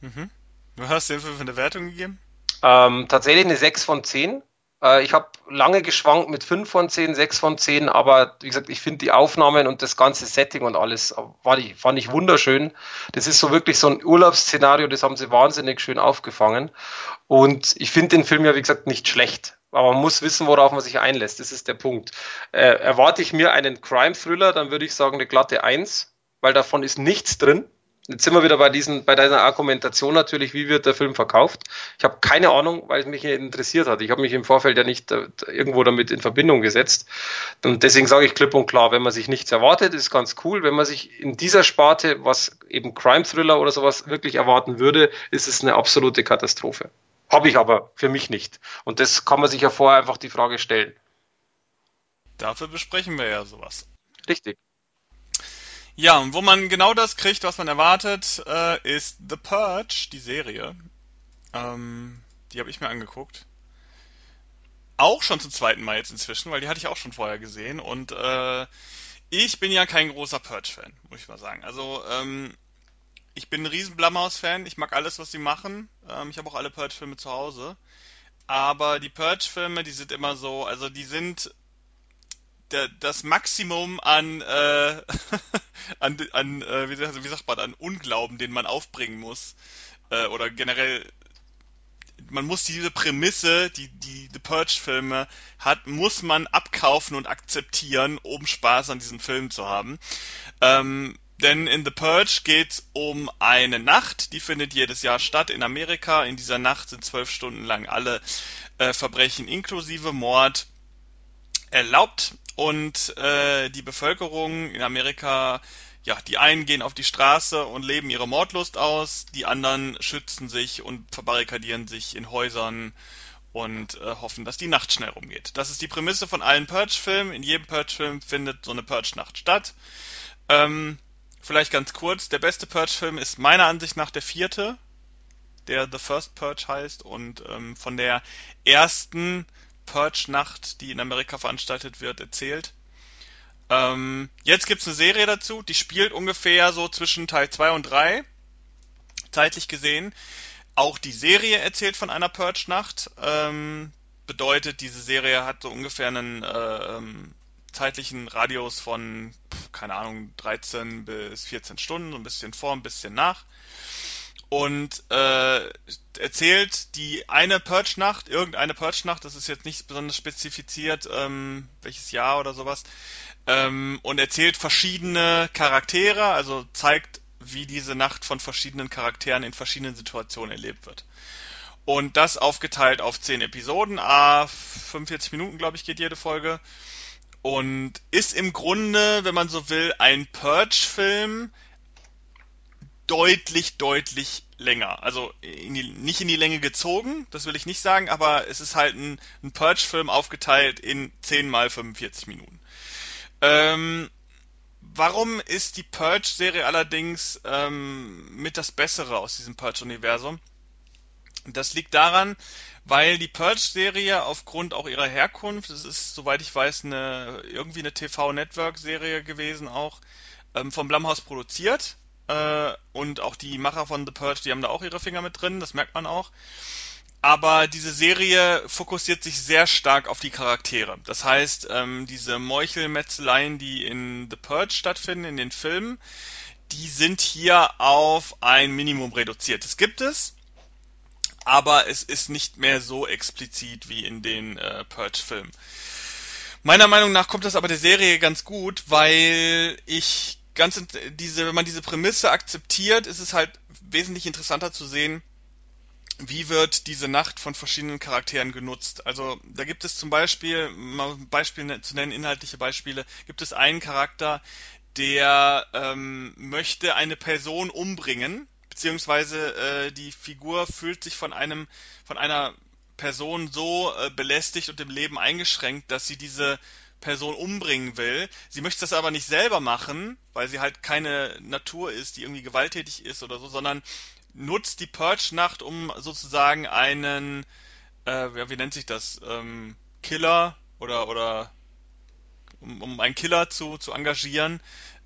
Mhm. Du hast dir für eine Wertung gegeben? Ähm, tatsächlich eine 6 von 10. Äh, ich habe lange geschwankt mit 5 von 10, 6 von 10, aber wie gesagt, ich finde die Aufnahmen und das ganze Setting und alles war ich, fand ich wunderschön. Das ist so wirklich so ein Urlaubsszenario, das haben sie wahnsinnig schön aufgefangen. Und ich finde den Film ja, wie gesagt, nicht schlecht. Aber man muss wissen, worauf man sich einlässt. Das ist der Punkt. Äh, erwarte ich mir einen Crime-Thriller, dann würde ich sagen eine glatte 1, weil davon ist nichts drin. Jetzt sind wir wieder bei diesen, bei deiner Argumentation natürlich, wie wird der Film verkauft. Ich habe keine Ahnung, weil es mich interessiert hat. Ich habe mich im Vorfeld ja nicht äh, irgendwo damit in Verbindung gesetzt. Und deswegen sage ich klipp und klar, wenn man sich nichts erwartet, ist ganz cool. Wenn man sich in dieser Sparte, was eben Crime Thriller oder sowas wirklich erwarten würde, ist es eine absolute Katastrophe. Habe ich aber für mich nicht. Und das kann man sich ja vorher einfach die Frage stellen. Dafür besprechen wir ja sowas. Richtig. Ja, und wo man genau das kriegt, was man erwartet, äh, ist The Purge, die Serie. Ähm, die habe ich mir angeguckt. Auch schon zum zweiten Mal jetzt inzwischen, weil die hatte ich auch schon vorher gesehen. Und äh, ich bin ja kein großer Purge-Fan, muss ich mal sagen. Also, ähm, ich bin ein riesen Blumhouse-Fan. Ich mag alles, was sie machen. Ähm, ich habe auch alle Purge-Filme zu Hause. Aber die Purge-Filme, die sind immer so, also die sind das Maximum an, äh, an, an äh, wie sagt man, an Unglauben, den man aufbringen muss. Äh, oder generell, man muss diese Prämisse, die die The Purge-Filme hat, muss man abkaufen und akzeptieren, um Spaß an diesen Filmen zu haben. Ähm, denn in The Purge geht um eine Nacht, die findet jedes Jahr statt in Amerika. In dieser Nacht sind zwölf Stunden lang alle äh, Verbrechen inklusive Mord erlaubt und äh, die Bevölkerung in Amerika, ja, die einen gehen auf die Straße und leben ihre Mordlust aus, die anderen schützen sich und verbarrikadieren sich in Häusern und äh, hoffen, dass die Nacht schnell rumgeht. Das ist die Prämisse von allen Purge-Filmen. In jedem Purge-Film findet so eine Purge-Nacht statt. Ähm, vielleicht ganz kurz, der beste Purge-Film ist meiner Ansicht nach der vierte, der The First Purge heißt und ähm, von der ersten Purge-Nacht, die in Amerika veranstaltet wird, erzählt. Ähm, jetzt gibt's eine Serie dazu, die spielt ungefähr so zwischen Teil 2 und 3, zeitlich gesehen. Auch die Serie erzählt von einer Purge-Nacht. Ähm, bedeutet, diese Serie hat so ungefähr einen äh, ähm, zeitlichen Radius von, keine Ahnung, 13 bis 14 Stunden, so ein bisschen vor, ein bisschen nach. Und äh, erzählt die eine Purge-Nacht, irgendeine Purge-Nacht, das ist jetzt nicht besonders spezifiziert, ähm, welches Jahr oder sowas, ähm, und erzählt verschiedene Charaktere, also zeigt, wie diese Nacht von verschiedenen Charakteren in verschiedenen Situationen erlebt wird. Und das aufgeteilt auf 10 Episoden, a 45 Minuten, glaube ich, geht jede Folge. Und ist im Grunde, wenn man so will, ein Purge-Film deutlich, deutlich länger. Also in die, nicht in die Länge gezogen, das will ich nicht sagen, aber es ist halt ein, ein Purge-Film aufgeteilt in 10 mal 45 Minuten. Ähm, warum ist die Purge-Serie allerdings ähm, mit das Bessere aus diesem Purge-Universum? Das liegt daran, weil die Purge-Serie aufgrund auch ihrer Herkunft, es ist, soweit ich weiß, eine irgendwie eine TV-Network-Serie gewesen auch, ähm, vom Blumhouse produziert. Äh, und auch die Macher von The Purge, die haben da auch ihre Finger mit drin, das merkt man auch. Aber diese Serie fokussiert sich sehr stark auf die Charaktere. Das heißt, ähm, diese Meuchelmetzeleien, die in The Purge stattfinden, in den Filmen, die sind hier auf ein Minimum reduziert. Es gibt es, aber es ist nicht mehr so explizit wie in den äh, Purge-Filmen. Meiner Meinung nach kommt das aber der Serie ganz gut, weil ich ganz diese, wenn man diese Prämisse akzeptiert, ist es halt wesentlich interessanter zu sehen, wie wird diese Nacht von verschiedenen Charakteren genutzt? Also da gibt es zum Beispiel, mal Beispiele zu nennen, inhaltliche Beispiele, gibt es einen Charakter, der ähm, möchte eine Person umbringen, beziehungsweise äh, die Figur fühlt sich von einem, von einer Person so äh, belästigt und im Leben eingeschränkt, dass sie diese Person umbringen will. Sie möchte das aber nicht selber machen, weil sie halt keine Natur ist, die irgendwie gewalttätig ist oder so, sondern nutzt die Purge-Nacht, um sozusagen einen, äh, wie nennt sich das, ähm, Killer oder oder um, um einen Killer zu, zu engagieren,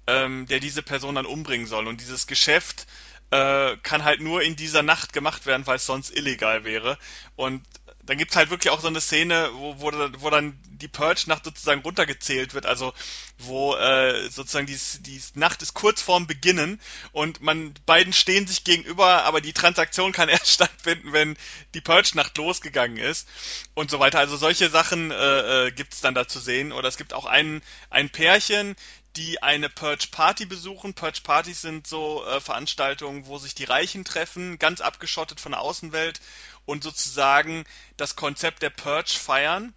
ähm, der diese Person dann umbringen soll. Und dieses Geschäft kann halt nur in dieser Nacht gemacht werden, weil es sonst illegal wäre. Und dann gibt's halt wirklich auch so eine Szene, wo, wo, wo dann die Purge-Nacht sozusagen runtergezählt wird, also wo äh, sozusagen die, die Nacht ist kurz vorm Beginnen und man beiden stehen sich gegenüber, aber die Transaktion kann erst stattfinden, wenn die Purge-Nacht losgegangen ist und so weiter. Also solche Sachen äh, äh, gibt's dann da zu sehen. Oder es gibt auch ein, ein Pärchen, die eine Purge Party besuchen. Purge Partys sind so äh, Veranstaltungen, wo sich die Reichen treffen, ganz abgeschottet von der Außenwelt und sozusagen das Konzept der Purge feiern.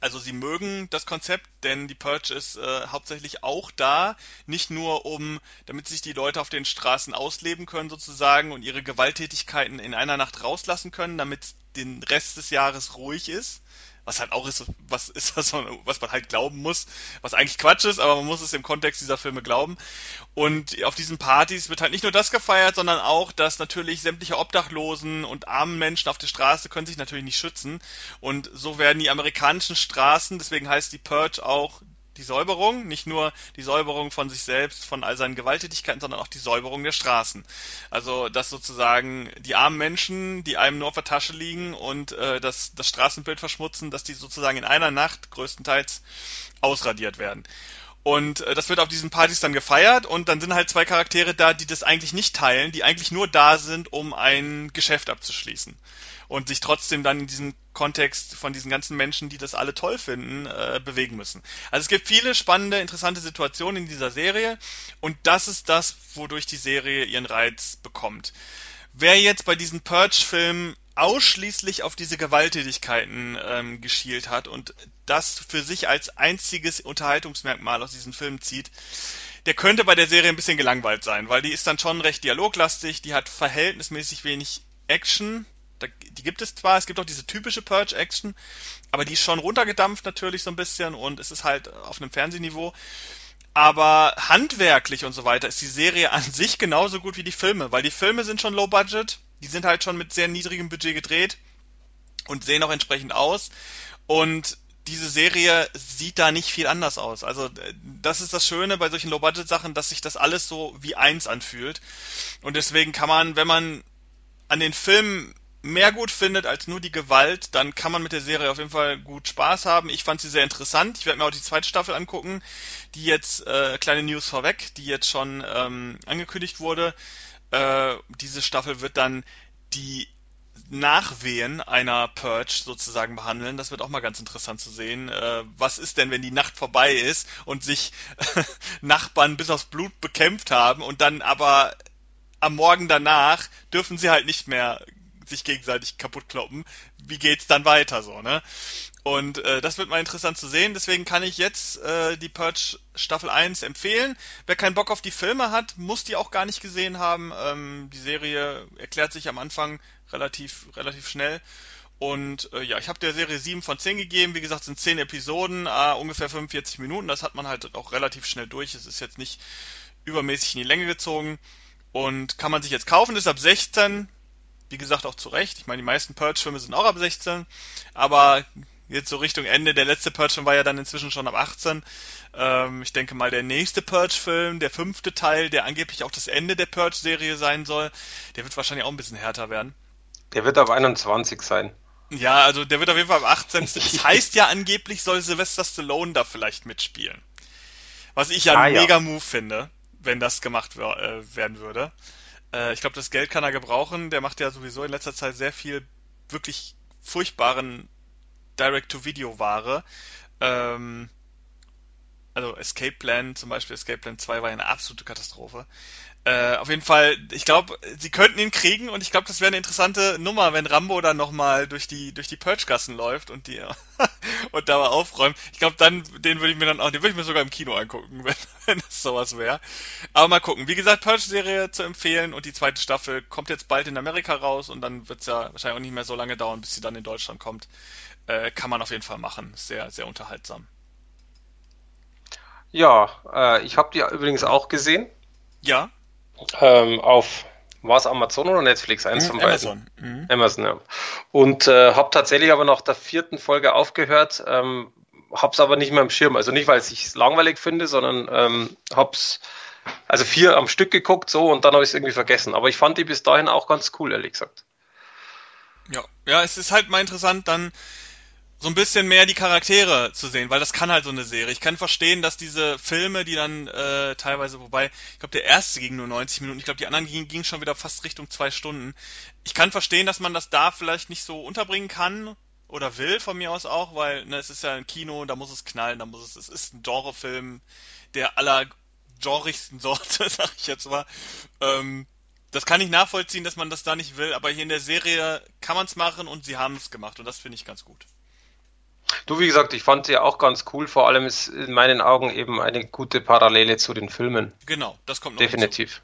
Also sie mögen das Konzept, denn die Purge ist äh, hauptsächlich auch da, nicht nur um, damit sich die Leute auf den Straßen ausleben können sozusagen und ihre Gewalttätigkeiten in einer Nacht rauslassen können, damit den Rest des Jahres ruhig ist, was halt auch ist, was ist was, was man halt glauben muss, was eigentlich Quatsch ist, aber man muss es im Kontext dieser Filme glauben. Und auf diesen Partys wird halt nicht nur das gefeiert, sondern auch, dass natürlich sämtliche Obdachlosen und armen Menschen auf der Straße können sich natürlich nicht schützen. Und so werden die amerikanischen Straßen, deswegen heißt die Purge auch die Säuberung, nicht nur die Säuberung von sich selbst, von all seinen Gewalttätigkeiten, sondern auch die Säuberung der Straßen. Also, dass sozusagen die armen Menschen, die einem nur auf der Tasche liegen und äh, das, das Straßenbild verschmutzen, dass die sozusagen in einer Nacht größtenteils ausradiert werden. Und äh, das wird auf diesen Partys dann gefeiert und dann sind halt zwei Charaktere da, die das eigentlich nicht teilen, die eigentlich nur da sind, um ein Geschäft abzuschließen und sich trotzdem dann in diesem Kontext von diesen ganzen Menschen, die das alle toll finden, äh, bewegen müssen. Also es gibt viele spannende, interessante Situationen in dieser Serie und das ist das, wodurch die Serie ihren Reiz bekommt. Wer jetzt bei diesen Purge-Filmen ausschließlich auf diese Gewalttätigkeiten ähm, geschielt hat und das für sich als einziges Unterhaltungsmerkmal aus diesen Filmen zieht, der könnte bei der Serie ein bisschen gelangweilt sein, weil die ist dann schon recht dialoglastig, die hat verhältnismäßig wenig Action, da, die gibt es zwar, es gibt auch diese typische Purge-Action, aber die ist schon runtergedampft natürlich so ein bisschen und es ist halt auf einem Fernsehniveau. Aber handwerklich und so weiter ist die Serie an sich genauso gut wie die Filme, weil die Filme sind schon low budget, die sind halt schon mit sehr niedrigem Budget gedreht und sehen auch entsprechend aus. Und diese Serie sieht da nicht viel anders aus. Also das ist das Schöne bei solchen Low-Budget-Sachen, dass sich das alles so wie eins anfühlt. Und deswegen kann man, wenn man an den Filmen mehr gut findet als nur die Gewalt, dann kann man mit der Serie auf jeden Fall gut Spaß haben. Ich fand sie sehr interessant. Ich werde mir auch die zweite Staffel angucken, die jetzt, äh, kleine News vorweg, die jetzt schon ähm, angekündigt wurde. Äh, diese Staffel wird dann die Nachwehen einer Purge sozusagen behandeln. Das wird auch mal ganz interessant zu sehen. Äh, was ist denn, wenn die Nacht vorbei ist und sich Nachbarn bis aufs Blut bekämpft haben und dann aber am Morgen danach dürfen sie halt nicht mehr sich gegenseitig kaputt kloppen. Wie geht's dann weiter so, ne? Und äh, das wird mal interessant zu sehen. Deswegen kann ich jetzt äh, die Purge Staffel 1 empfehlen. Wer keinen Bock auf die Filme hat, muss die auch gar nicht gesehen haben. Ähm, die Serie erklärt sich am Anfang relativ, relativ schnell. Und äh, ja, ich habe der Serie 7 von 10 gegeben. Wie gesagt, sind 10 Episoden, äh, ungefähr 45 Minuten. Das hat man halt auch relativ schnell durch. Es ist jetzt nicht übermäßig in die Länge gezogen. Und kann man sich jetzt kaufen, ist ab 16 wie gesagt auch zu Recht. Ich meine, die meisten Purge-Filme sind auch ab 16, aber jetzt so Richtung Ende, der letzte Purge-Film war ja dann inzwischen schon ab 18. Ähm, ich denke mal, der nächste Purge-Film, der fünfte Teil, der angeblich auch das Ende der Purge-Serie sein soll, der wird wahrscheinlich auch ein bisschen härter werden. Der wird ab 21 sein. Ja, also der wird auf jeden Fall ab 18. Das heißt ja angeblich soll Sylvester Stallone da vielleicht mitspielen. Was ich ja ah, einen ja. mega Move finde, wenn das gemacht äh, werden würde. Äh, ich glaube, das Geld kann er gebrauchen. Der macht ja sowieso in letzter Zeit sehr viel wirklich furchtbaren Direct-to-Video-Ware. Ähm, also Escape Plan, zum Beispiel Escape Plan 2 war ja eine absolute Katastrophe. Äh, auf jeden Fall, ich glaube, sie könnten ihn kriegen und ich glaube, das wäre eine interessante Nummer, wenn Rambo dann nochmal durch die durch die Purge-Gassen läuft und die und da mal aufräumt. Ich glaube, dann den würde ich mir dann auch, den würde ich mir sogar im Kino angucken, wenn, wenn das sowas wäre. Aber mal gucken. Wie gesagt, Purge-Serie zu empfehlen und die zweite Staffel kommt jetzt bald in Amerika raus und dann wird es ja wahrscheinlich auch nicht mehr so lange dauern, bis sie dann in Deutschland kommt. Äh, kann man auf jeden Fall machen. Sehr, sehr unterhaltsam. Ja, äh, ich habe die übrigens auch gesehen. Ja. Ähm, auf war es Amazon oder Netflix? Eins mhm, von beiden. Amazon. Mhm. Amazon, ja. Und äh, habe tatsächlich aber nach der vierten Folge aufgehört, ähm, hab's aber nicht mehr im Schirm. Also nicht, weil ich es langweilig finde, sondern ähm, hab's also vier am Stück geguckt so und dann habe ich es irgendwie vergessen. Aber ich fand die bis dahin auch ganz cool, ehrlich gesagt. Ja, ja, es ist halt mal interessant, dann so ein bisschen mehr die Charaktere zu sehen, weil das kann halt so eine Serie. Ich kann verstehen, dass diese Filme, die dann äh, teilweise, wobei, ich glaube, der erste ging nur 90 Minuten, ich glaube, die anderen gingen ging schon wieder fast Richtung zwei Stunden. Ich kann verstehen, dass man das da vielleicht nicht so unterbringen kann oder will, von mir aus auch, weil ne, es ist ja ein Kino, da muss es knallen, da muss es, es ist ein Genrefilm der aller genrigsten Sorte, sag ich jetzt mal. Ähm, das kann ich nachvollziehen, dass man das da nicht will, aber hier in der Serie kann man es machen und sie haben es gemacht und das finde ich ganz gut. Du, wie gesagt, ich fand sie auch ganz cool. Vor allem ist in meinen Augen eben eine gute Parallele zu den Filmen. Genau, das kommt noch Definitiv.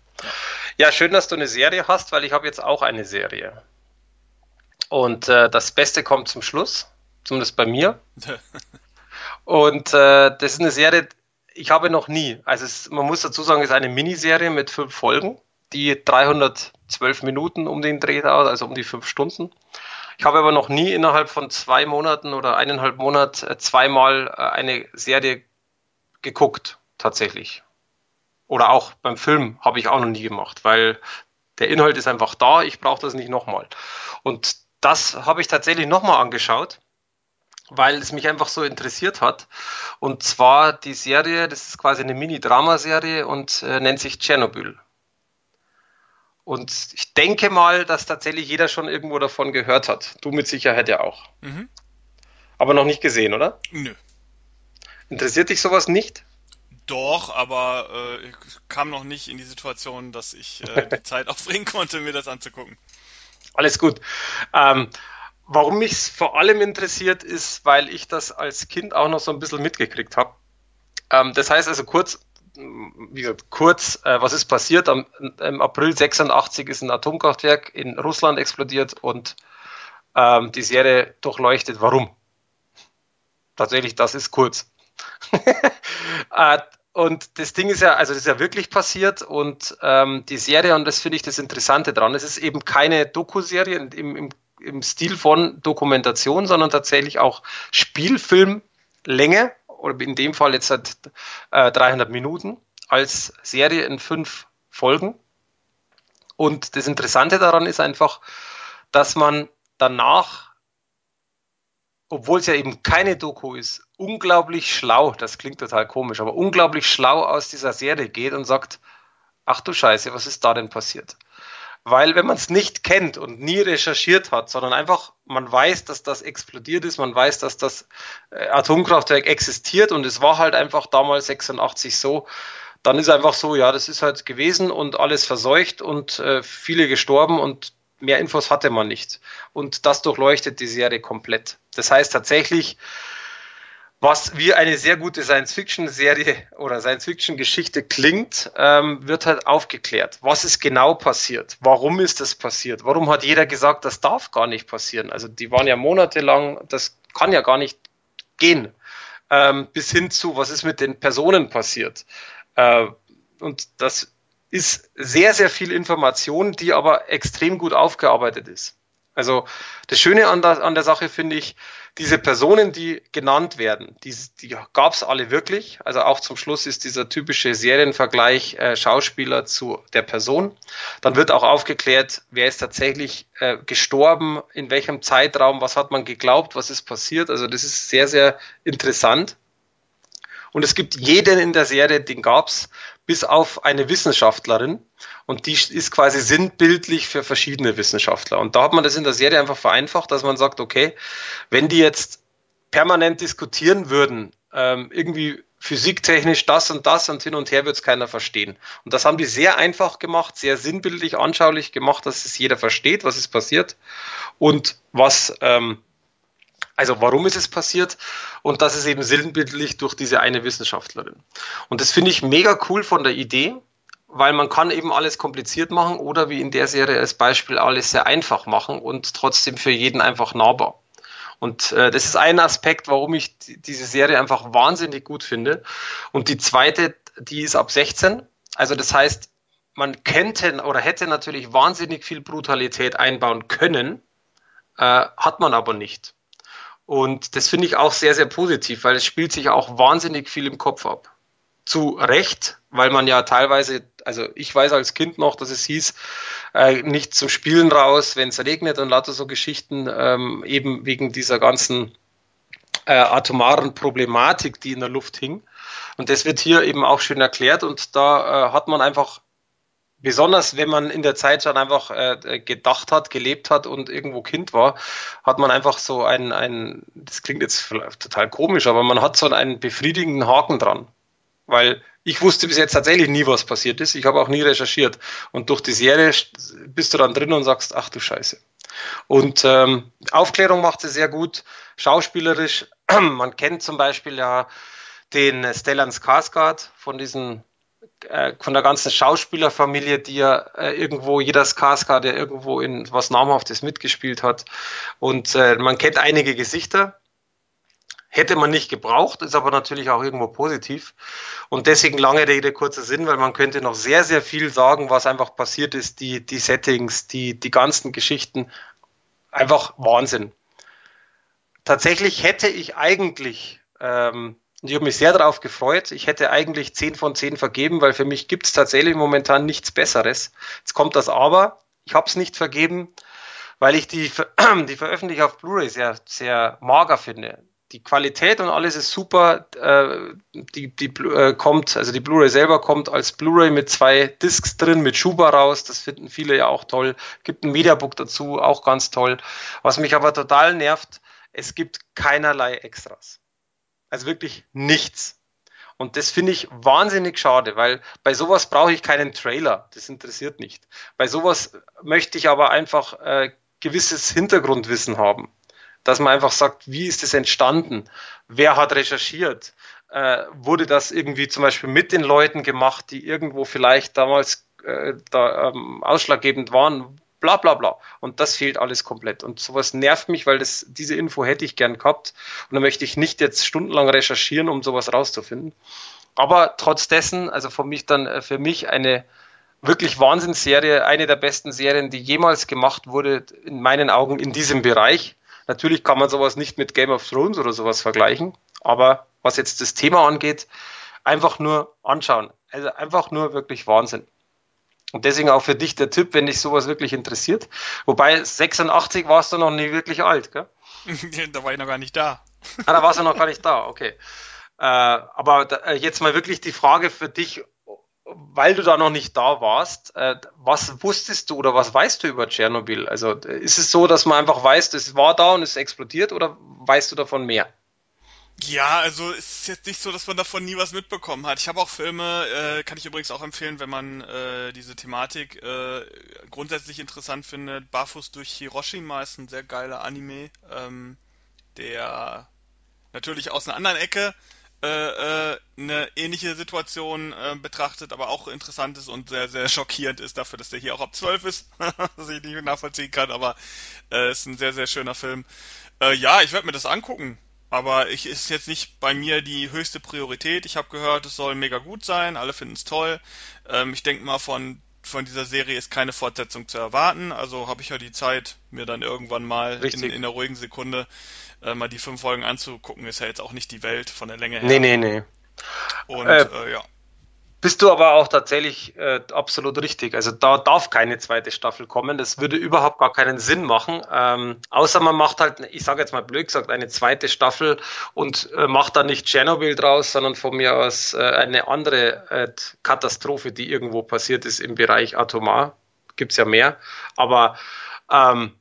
Ja. ja, schön, dass du eine Serie hast, weil ich habe jetzt auch eine Serie. Und äh, das Beste kommt zum Schluss, zumindest bei mir. Und äh, das ist eine Serie, ich habe noch nie, also es, man muss dazu sagen, es ist eine Miniserie mit fünf Folgen, die 312 Minuten um den Dreh dauert, also um die fünf Stunden. Ich habe aber noch nie innerhalb von zwei Monaten oder eineinhalb Monat äh, zweimal äh, eine Serie geguckt, tatsächlich. Oder auch beim Film habe ich auch noch nie gemacht, weil der Inhalt ist einfach da, ich brauche das nicht nochmal. Und das habe ich tatsächlich nochmal angeschaut, weil es mich einfach so interessiert hat. Und zwar die Serie, das ist quasi eine Mini-Drama-Serie und äh, nennt sich Tschernobyl. Und ich denke mal, dass tatsächlich jeder schon irgendwo davon gehört hat. Du mit Sicherheit ja auch. Mhm. Aber noch nicht gesehen, oder? Nö. Interessiert dich sowas nicht? Doch, aber äh, ich kam noch nicht in die Situation, dass ich äh, die Zeit aufbringen konnte, mir das anzugucken. Alles gut. Ähm, warum mich es vor allem interessiert, ist, weil ich das als Kind auch noch so ein bisschen mitgekriegt habe. Ähm, das heißt also kurz, wie gesagt, kurz, äh, was ist passiert? Am, Im April 86 ist ein Atomkraftwerk in Russland explodiert und ähm, die Serie durchleuchtet, warum. Tatsächlich, das ist kurz. äh, und das Ding ist ja, also das ist ja wirklich passiert und ähm, die Serie, und das finde ich das Interessante dran, es ist eben keine Doku-Serie im, im, im Stil von Dokumentation, sondern tatsächlich auch Spielfilmlänge oder in dem Fall jetzt seit äh, 300 Minuten als Serie in fünf Folgen. Und das Interessante daran ist einfach, dass man danach, obwohl es ja eben keine Doku ist, unglaublich schlau, das klingt total komisch, aber unglaublich schlau aus dieser Serie geht und sagt, ach du Scheiße, was ist da denn passiert? Weil wenn man es nicht kennt und nie recherchiert hat, sondern einfach man weiß, dass das explodiert ist, man weiß, dass das äh, Atomkraftwerk existiert und es war halt einfach damals 86 so, dann ist einfach so, ja, das ist halt gewesen und alles verseucht und äh, viele gestorben und mehr Infos hatte man nicht. Und das durchleuchtet die Serie komplett. Das heißt tatsächlich, was wie eine sehr gute Science-Fiction-Serie oder Science-Fiction-Geschichte klingt, ähm, wird halt aufgeklärt. Was ist genau passiert? Warum ist das passiert? Warum hat jeder gesagt, das darf gar nicht passieren? Also die waren ja monatelang, das kann ja gar nicht gehen. Ähm, bis hin zu, was ist mit den Personen passiert? Äh, und das ist sehr, sehr viel Information, die aber extrem gut aufgearbeitet ist. Also das Schöne an der, an der Sache finde ich, diese Personen, die genannt werden, die, die gab es alle wirklich. Also auch zum Schluss ist dieser typische Serienvergleich äh, Schauspieler zu der Person. Dann wird auch aufgeklärt, wer ist tatsächlich äh, gestorben, in welchem Zeitraum, was hat man geglaubt, was ist passiert. Also das ist sehr, sehr interessant. Und es gibt jeden in der Serie, den gab's, bis auf eine Wissenschaftlerin. Und die ist quasi sinnbildlich für verschiedene Wissenschaftler. Und da hat man das in der Serie einfach vereinfacht, dass man sagt, okay, wenn die jetzt permanent diskutieren würden, ähm, irgendwie physiktechnisch das und das und hin und her wird es keiner verstehen. Und das haben die sehr einfach gemacht, sehr sinnbildlich, anschaulich gemacht, dass es jeder versteht, was ist passiert und was, ähm, also warum ist es passiert und das ist eben sinnbildlich durch diese eine Wissenschaftlerin. Und das finde ich mega cool von der Idee weil man kann eben alles kompliziert machen oder wie in der Serie als Beispiel alles sehr einfach machen und trotzdem für jeden einfach nahbar. Und äh, das ist ein Aspekt, warum ich diese Serie einfach wahnsinnig gut finde. Und die zweite, die ist ab 16. Also das heißt, man könnte oder hätte natürlich wahnsinnig viel Brutalität einbauen können, äh, hat man aber nicht. Und das finde ich auch sehr, sehr positiv, weil es spielt sich auch wahnsinnig viel im Kopf ab zu Recht, weil man ja teilweise, also ich weiß als Kind noch, dass es hieß, äh, nicht zum Spielen raus, wenn es regnet und lauter so Geschichten, ähm, eben wegen dieser ganzen äh, atomaren Problematik, die in der Luft hing. Und das wird hier eben auch schön erklärt und da äh, hat man einfach besonders wenn man in der Zeit schon einfach äh, gedacht hat, gelebt hat und irgendwo Kind war, hat man einfach so ein, ein, das klingt jetzt total komisch, aber man hat so einen befriedigenden Haken dran. Weil ich wusste bis jetzt tatsächlich nie, was passiert ist. Ich habe auch nie recherchiert. Und durch die Serie bist du dann drin und sagst, ach du Scheiße. Und ähm, Aufklärung macht sie sehr gut. Schauspielerisch, man kennt zum Beispiel ja den Stellan Skarsgård von diesen von der ganzen Schauspielerfamilie, die ja äh, irgendwo, jeder Skarsgård, der irgendwo in was Namhaftes mitgespielt hat. Und äh, man kennt einige Gesichter. Hätte man nicht gebraucht, ist aber natürlich auch irgendwo positiv. Und deswegen lange Rede, kurzer Sinn, weil man könnte noch sehr, sehr viel sagen, was einfach passiert ist, die, die Settings, die, die ganzen Geschichten. Einfach Wahnsinn. Tatsächlich hätte ich eigentlich, ähm, und ich habe mich sehr darauf gefreut, ich hätte eigentlich 10 von 10 vergeben, weil für mich gibt es tatsächlich momentan nichts Besseres. Jetzt kommt das Aber, ich habe es nicht vergeben, weil ich die, die Veröffentlichung auf Blu-ray sehr, sehr mager finde die Qualität und alles ist super. Äh, die die äh, kommt, also die Blu-ray selber kommt als Blu-ray mit zwei Discs drin, mit Schuber raus. Das finden viele ja auch toll. Gibt ein Mediabook dazu, auch ganz toll. Was mich aber total nervt, es gibt keinerlei Extras. Also wirklich nichts. Und das finde ich wahnsinnig schade, weil bei sowas brauche ich keinen Trailer. Das interessiert nicht. Bei sowas möchte ich aber einfach äh, gewisses Hintergrundwissen haben dass man einfach sagt, wie ist es entstanden? Wer hat recherchiert? Äh, wurde das irgendwie zum Beispiel mit den Leuten gemacht, die irgendwo vielleicht damals äh, da, ähm, ausschlaggebend waren? Bla bla bla. Und das fehlt alles komplett. Und sowas nervt mich, weil das, diese Info hätte ich gern gehabt. Und da möchte ich nicht jetzt stundenlang recherchieren, um sowas rauszufinden. Aber trotz dessen, also für mich dann, äh, für mich eine wirklich Wahnsinnsserie, eine der besten Serien, die jemals gemacht wurde, in meinen Augen in diesem Bereich. Natürlich kann man sowas nicht mit Game of Thrones oder sowas vergleichen, aber was jetzt das Thema angeht, einfach nur anschauen. Also einfach nur wirklich Wahnsinn. Und deswegen auch für dich der Tipp, wenn dich sowas wirklich interessiert. Wobei 86 warst du noch nie wirklich alt, gell? da war ich noch gar nicht da. ah, da warst du noch gar nicht da, okay. Äh, aber da, äh, jetzt mal wirklich die Frage für dich, weil du da noch nicht da warst, äh, was wusstest du oder was weißt du über Tschernobyl? Also ist es so, dass man einfach weiß, es war da und es explodiert oder weißt du davon mehr? Ja, also es ist jetzt nicht so, dass man davon nie was mitbekommen hat. Ich habe auch Filme, äh, kann ich übrigens auch empfehlen, wenn man äh, diese Thematik äh, grundsätzlich interessant findet. Barfuß durch Hiroshima ist ein sehr geiler Anime, ähm, der natürlich aus einer anderen Ecke äh, äh, eine ähnliche Situation äh, betrachtet, aber auch interessant ist und sehr, sehr schockierend ist dafür, dass der hier auch ab 12 ist, was ich nicht nachvollziehen kann, aber äh, ist ein sehr, sehr schöner Film. Äh, ja, ich werde mir das angucken. Aber ich ist jetzt nicht bei mir die höchste Priorität. Ich habe gehört, es soll mega gut sein, alle finden es toll. Ähm, ich denke mal, von, von dieser Serie ist keine Fortsetzung zu erwarten. Also habe ich ja die Zeit, mir dann irgendwann mal in, in einer ruhigen Sekunde äh, mal die fünf Folgen anzugucken. Ist ja jetzt auch nicht die Welt von der Länge her. Nee, nee, nee. Und äh, äh, ja. Bist du aber auch tatsächlich äh, absolut richtig. Also da darf keine zweite Staffel kommen. Das würde überhaupt gar keinen Sinn machen. Ähm, außer man macht halt, ich sage jetzt mal blöd gesagt, eine zweite Staffel und äh, macht dann nicht Tschernobyl draus, sondern von mir aus äh, eine andere äh, Katastrophe, die irgendwo passiert ist im Bereich Atomar. Gibt's ja mehr. Aber ähm,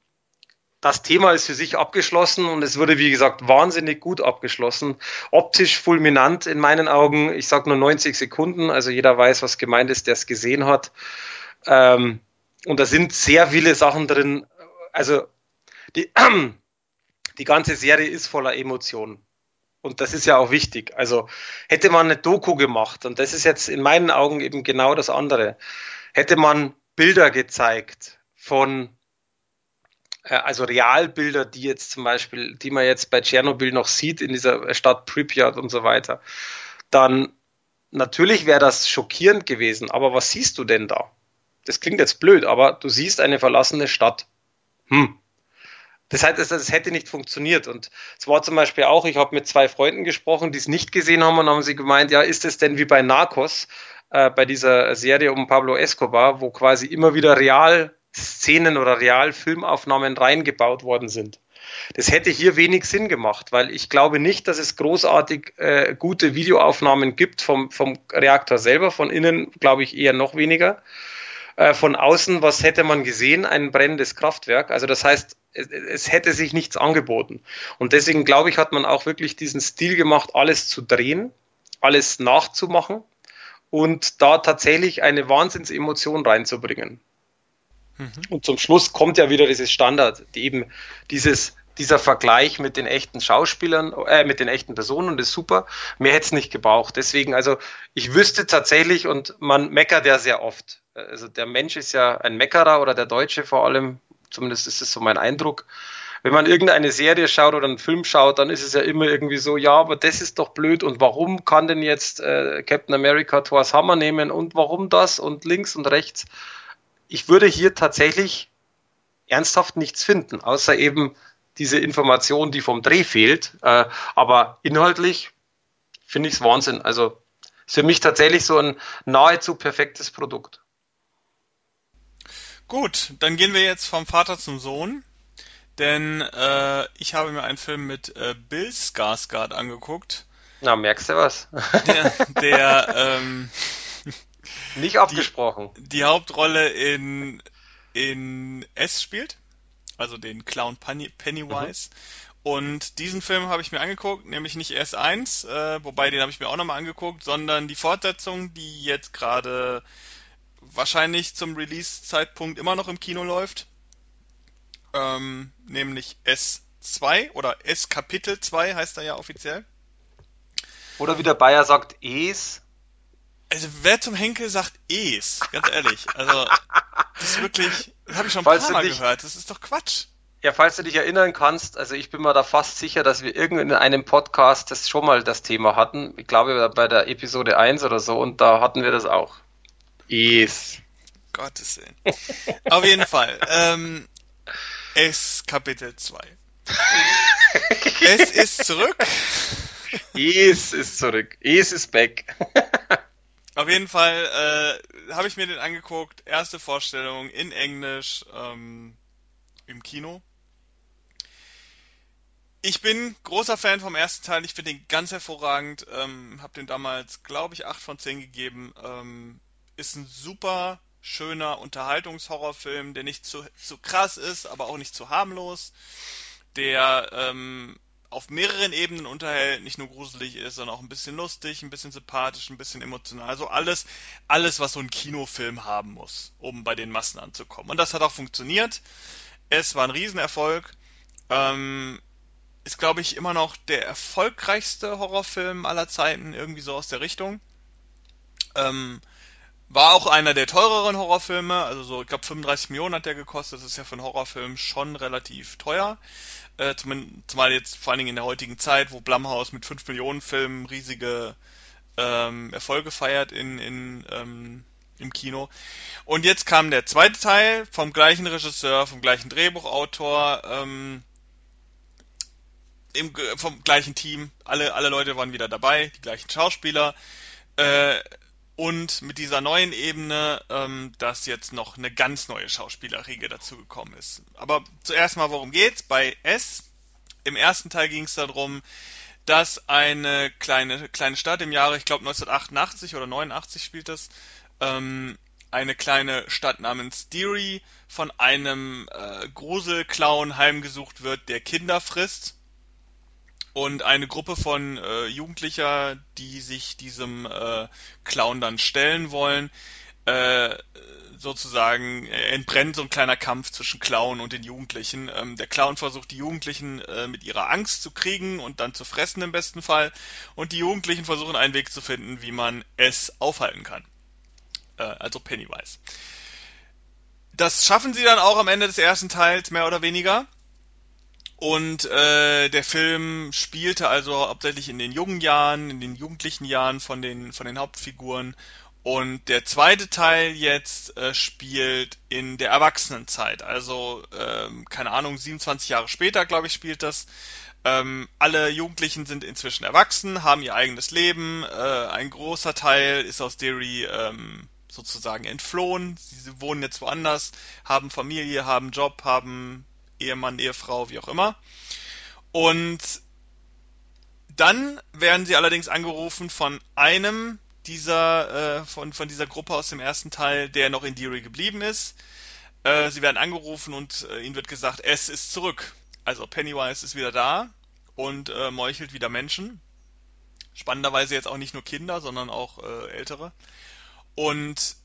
das Thema ist für sich abgeschlossen und es wurde, wie gesagt, wahnsinnig gut abgeschlossen. Optisch fulminant in meinen Augen. Ich sage nur 90 Sekunden, also jeder weiß, was gemeint ist, der es gesehen hat. Ähm, und da sind sehr viele Sachen drin. Also die, die ganze Serie ist voller Emotionen. Und das ist ja auch wichtig. Also hätte man eine Doku gemacht, und das ist jetzt in meinen Augen eben genau das andere, hätte man Bilder gezeigt von also Realbilder, die jetzt zum Beispiel, die man jetzt bei Tschernobyl noch sieht in dieser Stadt Pripyat und so weiter, dann natürlich wäre das schockierend gewesen. Aber was siehst du denn da? Das klingt jetzt blöd, aber du siehst eine verlassene Stadt. Hm. Das heißt, es hätte nicht funktioniert. Und es war zum Beispiel auch, ich habe mit zwei Freunden gesprochen, die es nicht gesehen haben und haben sie gemeint, ja, ist es denn wie bei Narcos, äh, bei dieser Serie um Pablo Escobar, wo quasi immer wieder real Szenen oder Realfilmaufnahmen reingebaut worden sind. Das hätte hier wenig Sinn gemacht, weil ich glaube nicht, dass es großartig äh, gute Videoaufnahmen gibt vom, vom Reaktor selber. Von innen glaube ich eher noch weniger. Äh, von außen, was hätte man gesehen? Ein brennendes Kraftwerk. Also das heißt, es, es hätte sich nichts angeboten. Und deswegen glaube ich, hat man auch wirklich diesen Stil gemacht, alles zu drehen, alles nachzumachen und da tatsächlich eine Wahnsinnsemotion reinzubringen. Mhm. Und zum Schluss kommt ja wieder dieses Standard, die eben dieses, dieser Vergleich mit den echten Schauspielern, äh, mit den echten Personen und ist super. Mehr hätte es nicht gebraucht. Deswegen, also ich wüsste tatsächlich, und man meckert ja sehr oft. Also der Mensch ist ja ein Meckerer oder der Deutsche vor allem, zumindest ist es so mein Eindruck. Wenn man irgendeine Serie schaut oder einen Film schaut, dann ist es ja immer irgendwie so, ja, aber das ist doch blöd und warum kann denn jetzt äh, Captain America Thor's Hammer nehmen und warum das und links und rechts ich würde hier tatsächlich ernsthaft nichts finden, außer eben diese Information, die vom Dreh fehlt. Äh, aber inhaltlich finde ich es Wahnsinn. Also ist für mich tatsächlich so ein nahezu perfektes Produkt. Gut, dann gehen wir jetzt vom Vater zum Sohn. Denn äh, ich habe mir einen Film mit äh, Bill Skarsgård angeguckt. Na, merkst du was? Der, der ähm, nicht abgesprochen. Die, die, Hauptrolle in, in S spielt, also den Clown Penny, Pennywise. Mhm. Und diesen Film habe ich mir angeguckt, nämlich nicht erst eins, äh, wobei den habe ich mir auch nochmal angeguckt, sondern die Fortsetzung, die jetzt gerade wahrscheinlich zum Release-Zeitpunkt immer noch im Kino läuft. Ähm, nämlich S2 oder S Kapitel 2 heißt er ja offiziell. Oder wie der Bayer sagt, Es. Also wer zum Henkel sagt Es, ganz ehrlich. Also das ist wirklich, das habe ich schon ein falls paar Mal dich, gehört. Das ist doch Quatsch. Ja, falls du dich erinnern kannst, also ich bin mir da fast sicher, dass wir irgendwo in einem Podcast das schon mal das Thema hatten. Ich glaube bei der Episode 1 oder so und da hatten wir das auch. Es. Gottes Willen. Auf jeden Fall. Ähm, es Kapitel 2. es ist zurück. Es ist zurück. Es ist back. Auf jeden Fall äh, habe ich mir den angeguckt. Erste Vorstellung in Englisch ähm, im Kino. Ich bin großer Fan vom ersten Teil. Ich finde den ganz hervorragend. Ähm, habe den damals, glaube ich, 8 von 10 gegeben. Ähm, ist ein super schöner Unterhaltungshorrorfilm, der nicht zu, zu krass ist, aber auch nicht zu harmlos. Der ähm, auf mehreren Ebenen unterhält, nicht nur gruselig ist, sondern auch ein bisschen lustig, ein bisschen sympathisch, ein bisschen emotional. Also alles, alles, was so ein Kinofilm haben muss, um bei den Massen anzukommen. Und das hat auch funktioniert. Es war ein Riesenerfolg. Ähm, ist, glaube ich, immer noch der erfolgreichste Horrorfilm aller Zeiten, irgendwie so aus der Richtung. Ähm, war auch einer der teureren Horrorfilme, also so, ich glaube 35 Millionen hat der gekostet, das ist ja für einen Horrorfilm schon relativ teuer. Äh, zumal jetzt vor allen Dingen in der heutigen Zeit, wo Blumhouse mit 5 Millionen Filmen riesige ähm, Erfolge feiert in, in, ähm, im Kino. Und jetzt kam der zweite Teil vom gleichen Regisseur, vom gleichen Drehbuchautor, ähm, im, vom gleichen Team. Alle, alle Leute waren wieder dabei, die gleichen Schauspieler. Äh, und mit dieser neuen Ebene, ähm, dass jetzt noch eine ganz neue Schauspielerriege dazugekommen ist. Aber zuerst mal, worum geht's? Bei S. Im ersten Teil ging es darum, dass eine kleine, kleine Stadt im Jahre, ich glaube 1988 oder 89 spielt das, ähm, eine kleine Stadt namens Deary von einem äh, Gruselclown heimgesucht wird, der Kinder frisst und eine Gruppe von äh, Jugendlicher, die sich diesem äh, Clown dann stellen wollen, äh, sozusagen äh, entbrennt so ein kleiner Kampf zwischen Clown und den Jugendlichen. Ähm, der Clown versucht die Jugendlichen äh, mit ihrer Angst zu kriegen und dann zu fressen im besten Fall. Und die Jugendlichen versuchen einen Weg zu finden, wie man es aufhalten kann. Äh, also Pennywise. Das schaffen sie dann auch am Ende des ersten Teils mehr oder weniger. Und äh, der Film spielte also hauptsächlich in den jungen Jahren, in den jugendlichen Jahren von den, von den Hauptfiguren. Und der zweite Teil jetzt äh, spielt in der Erwachsenenzeit. Also, ähm, keine Ahnung, 27 Jahre später, glaube ich, spielt das. Ähm, alle Jugendlichen sind inzwischen erwachsen, haben ihr eigenes Leben. Äh, ein großer Teil ist aus Derry ähm, sozusagen entflohen. Sie wohnen jetzt woanders, haben Familie, haben Job, haben Ehemann, Ehefrau, wie auch immer. Und dann werden sie allerdings angerufen von einem dieser, äh, von, von dieser Gruppe aus dem ersten Teil, der noch in Deary geblieben ist. Äh, sie werden angerufen und äh, ihnen wird gesagt, es ist zurück. Also Pennywise ist wieder da und äh, meuchelt wieder Menschen. Spannenderweise jetzt auch nicht nur Kinder, sondern auch äh, Ältere. Und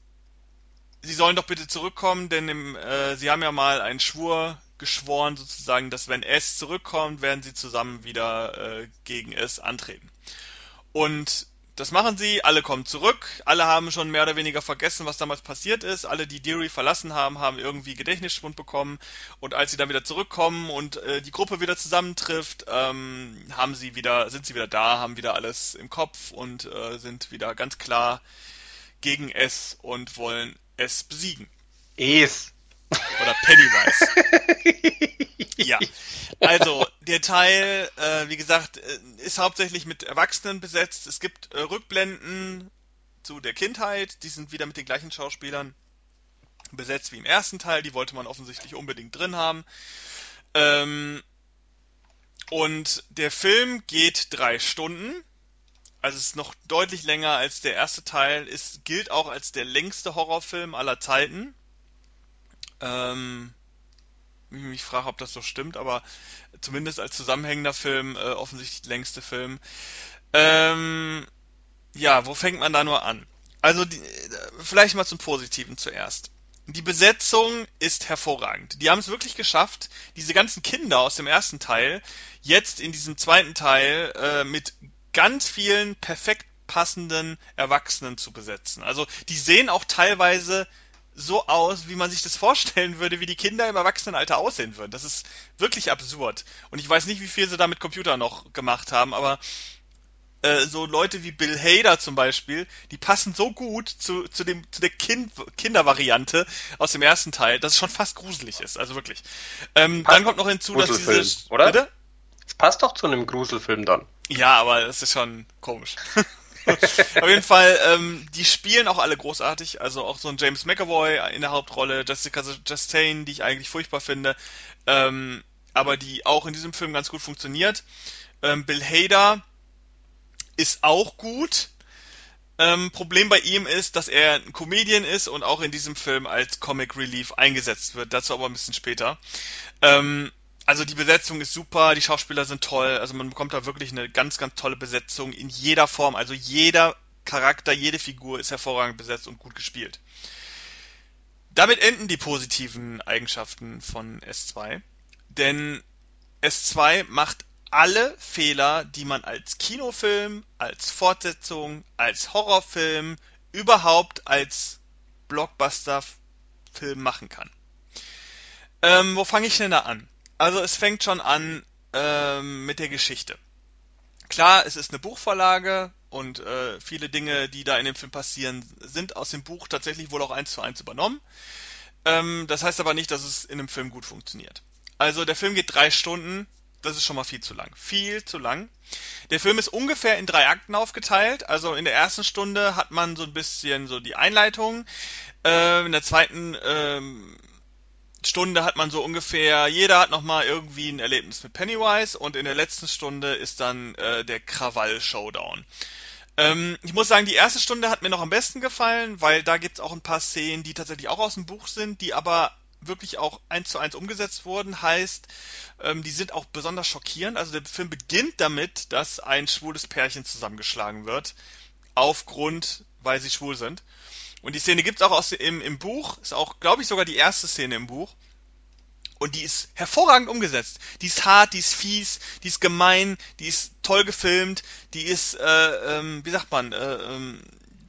sie sollen doch bitte zurückkommen, denn im, äh, sie haben ja mal einen Schwur geschworen, sozusagen, dass wenn S zurückkommt, werden sie zusammen wieder äh, gegen S antreten. Und das machen sie, alle kommen zurück, alle haben schon mehr oder weniger vergessen, was damals passiert ist, alle, die Deary verlassen haben, haben irgendwie Gedächtnisschwund bekommen und als sie dann wieder zurückkommen und äh, die Gruppe wieder zusammentrifft, ähm, haben sie wieder, sind sie wieder da, haben wieder alles im Kopf und äh, sind wieder ganz klar gegen S und wollen S besiegen. Es. Oder Pennywise. ja. Also, der Teil, äh, wie gesagt, äh, ist hauptsächlich mit Erwachsenen besetzt. Es gibt äh, Rückblenden zu der Kindheit, die sind wieder mit den gleichen Schauspielern besetzt wie im ersten Teil. Die wollte man offensichtlich unbedingt drin haben. Ähm, und der Film geht drei Stunden. Also es ist noch deutlich länger als der erste Teil. Es gilt auch als der längste Horrorfilm aller Zeiten. Ähm, ich mich frage, ob das so stimmt, aber zumindest als zusammenhängender Film äh, offensichtlich längste Film. Ähm, ja, wo fängt man da nur an? Also die, vielleicht mal zum Positiven zuerst. Die Besetzung ist hervorragend. Die haben es wirklich geschafft, diese ganzen Kinder aus dem ersten Teil jetzt in diesem zweiten Teil äh, mit ganz vielen perfekt passenden Erwachsenen zu besetzen. Also die sehen auch teilweise so aus, wie man sich das vorstellen würde, wie die Kinder im Erwachsenenalter aussehen würden. Das ist wirklich absurd. Und ich weiß nicht, wie viel sie da mit Computer noch gemacht haben, aber äh, so Leute wie Bill Hader zum Beispiel, die passen so gut zu, zu, dem, zu der kind, Kindervariante aus dem ersten Teil, dass es schon fast gruselig ist. Also wirklich. Ähm, dann kommt noch hinzu, dass diese... Oder? Bitte? Es passt doch zu einem Gruselfilm dann. Ja, aber das ist schon komisch. Auf jeden Fall, ähm, die spielen auch alle großartig. Also auch so ein James McAvoy in der Hauptrolle, Jessica Chastain, die ich eigentlich furchtbar finde, ähm, aber die auch in diesem Film ganz gut funktioniert. Ähm, Bill Hader ist auch gut. Ähm, Problem bei ihm ist, dass er ein Comedian ist und auch in diesem Film als Comic Relief eingesetzt wird. Dazu aber ein bisschen später. Ähm, also die Besetzung ist super, die Schauspieler sind toll, also man bekommt da wirklich eine ganz, ganz tolle Besetzung in jeder Form. Also jeder Charakter, jede Figur ist hervorragend besetzt und gut gespielt. Damit enden die positiven Eigenschaften von S2, denn S2 macht alle Fehler, die man als Kinofilm, als Fortsetzung, als Horrorfilm, überhaupt als Blockbuster-Film machen kann. Ähm, wo fange ich denn da an? Also es fängt schon an ähm, mit der Geschichte. Klar, es ist eine Buchvorlage und äh, viele Dinge, die da in dem Film passieren, sind aus dem Buch tatsächlich wohl auch eins zu eins übernommen. Ähm, das heißt aber nicht, dass es in einem Film gut funktioniert. Also der Film geht drei Stunden, das ist schon mal viel zu lang. Viel zu lang. Der Film ist ungefähr in drei Akten aufgeteilt. Also in der ersten Stunde hat man so ein bisschen so die Einleitung. Äh, in der zweiten ähm, Stunde hat man so ungefähr, jeder hat nochmal irgendwie ein Erlebnis mit Pennywise und in der letzten Stunde ist dann äh, der Krawall-Showdown. Ähm, ich muss sagen, die erste Stunde hat mir noch am besten gefallen, weil da gibt's auch ein paar Szenen, die tatsächlich auch aus dem Buch sind, die aber wirklich auch eins zu eins umgesetzt wurden. Heißt, ähm, die sind auch besonders schockierend. Also der Film beginnt damit, dass ein schwules Pärchen zusammengeschlagen wird. Aufgrund, weil sie schwul sind. Und die Szene gibt's auch aus, im, im Buch, ist auch, glaube ich, sogar die erste Szene im Buch. Und die ist hervorragend umgesetzt. Die ist hart, die ist fies, die ist gemein, die ist toll gefilmt, die ist, äh, ähm, wie sagt man, äh, ähm,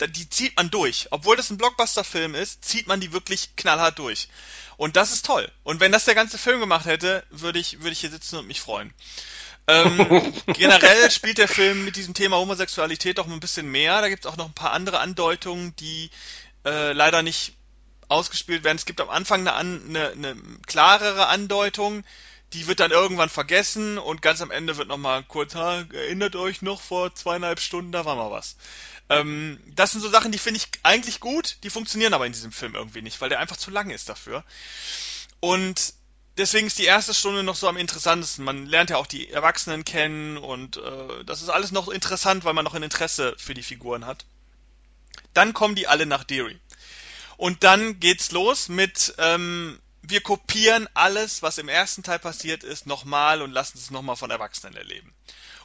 die zieht man durch. Obwohl das ein Blockbuster-Film ist, zieht man die wirklich knallhart durch. Und das ist toll. Und wenn das der ganze Film gemacht hätte, würde ich, würde ich hier sitzen und mich freuen. Ähm, generell spielt der Film mit diesem Thema Homosexualität doch ein bisschen mehr. Da gibt es auch noch ein paar andere Andeutungen, die äh, leider nicht ausgespielt werden. Es gibt am Anfang eine, eine, eine klarere Andeutung, die wird dann irgendwann vergessen und ganz am Ende wird nochmal kurz, ha, erinnert euch noch, vor zweieinhalb Stunden, da war mal was. Ähm, das sind so Sachen, die finde ich eigentlich gut, die funktionieren aber in diesem Film irgendwie nicht, weil der einfach zu lang ist dafür. Und deswegen ist die erste Stunde noch so am interessantesten. Man lernt ja auch die Erwachsenen kennen und äh, das ist alles noch interessant, weil man noch ein Interesse für die Figuren hat. Dann kommen die alle nach Derry. Und dann geht's los mit, ähm, wir kopieren alles, was im ersten Teil passiert ist, nochmal und lassen es nochmal von Erwachsenen erleben.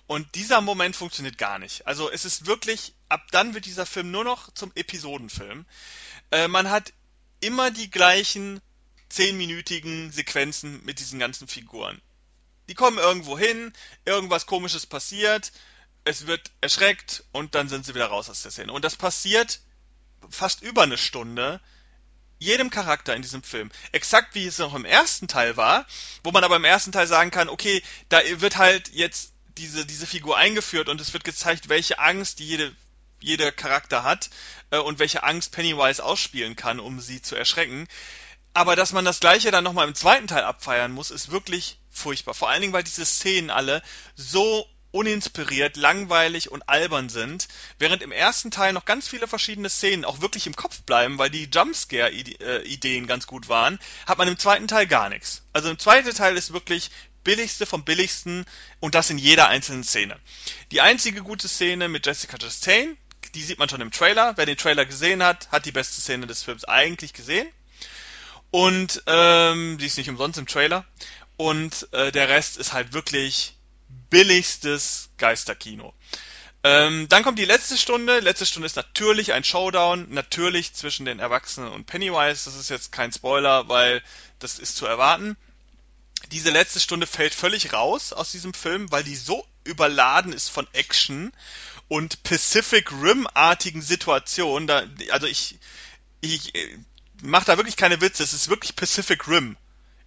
Und dieser Moment funktioniert gar nicht. Also es ist wirklich, ab dann wird dieser Film nur noch zum Episodenfilm. Äh, man hat immer die gleichen zehnminütigen Sequenzen mit diesen ganzen Figuren. Die kommen irgendwo hin, irgendwas komisches passiert, es wird erschreckt und dann sind sie wieder raus aus der Szene. Und das passiert fast über eine Stunde jedem Charakter in diesem Film. Exakt wie es noch im ersten Teil war, wo man aber im ersten Teil sagen kann, okay, da wird halt jetzt diese, diese Figur eingeführt und es wird gezeigt, welche Angst jede, jeder Charakter hat äh, und welche Angst Pennywise ausspielen kann, um sie zu erschrecken. Aber dass man das gleiche dann nochmal im zweiten Teil abfeiern muss, ist wirklich furchtbar. Vor allen Dingen, weil diese Szenen alle so uninspiriert, langweilig und albern sind, während im ersten Teil noch ganz viele verschiedene Szenen auch wirklich im Kopf bleiben, weil die Jumpscare-Ideen ganz gut waren, hat man im zweiten Teil gar nichts. Also im zweiten Teil ist wirklich billigste vom billigsten und das in jeder einzelnen Szene. Die einzige gute Szene mit Jessica Chastain, die sieht man schon im Trailer. Wer den Trailer gesehen hat, hat die beste Szene des Films eigentlich gesehen. Und ähm, die ist nicht umsonst im Trailer. Und äh, der Rest ist halt wirklich billigstes Geisterkino. Ähm, dann kommt die letzte Stunde. Letzte Stunde ist natürlich ein Showdown, natürlich zwischen den Erwachsenen und Pennywise. Das ist jetzt kein Spoiler, weil das ist zu erwarten. Diese letzte Stunde fällt völlig raus aus diesem Film, weil die so überladen ist von Action und Pacific Rim-artigen Situationen. Da, also ich, ich mache da wirklich keine Witze. Es ist wirklich Pacific Rim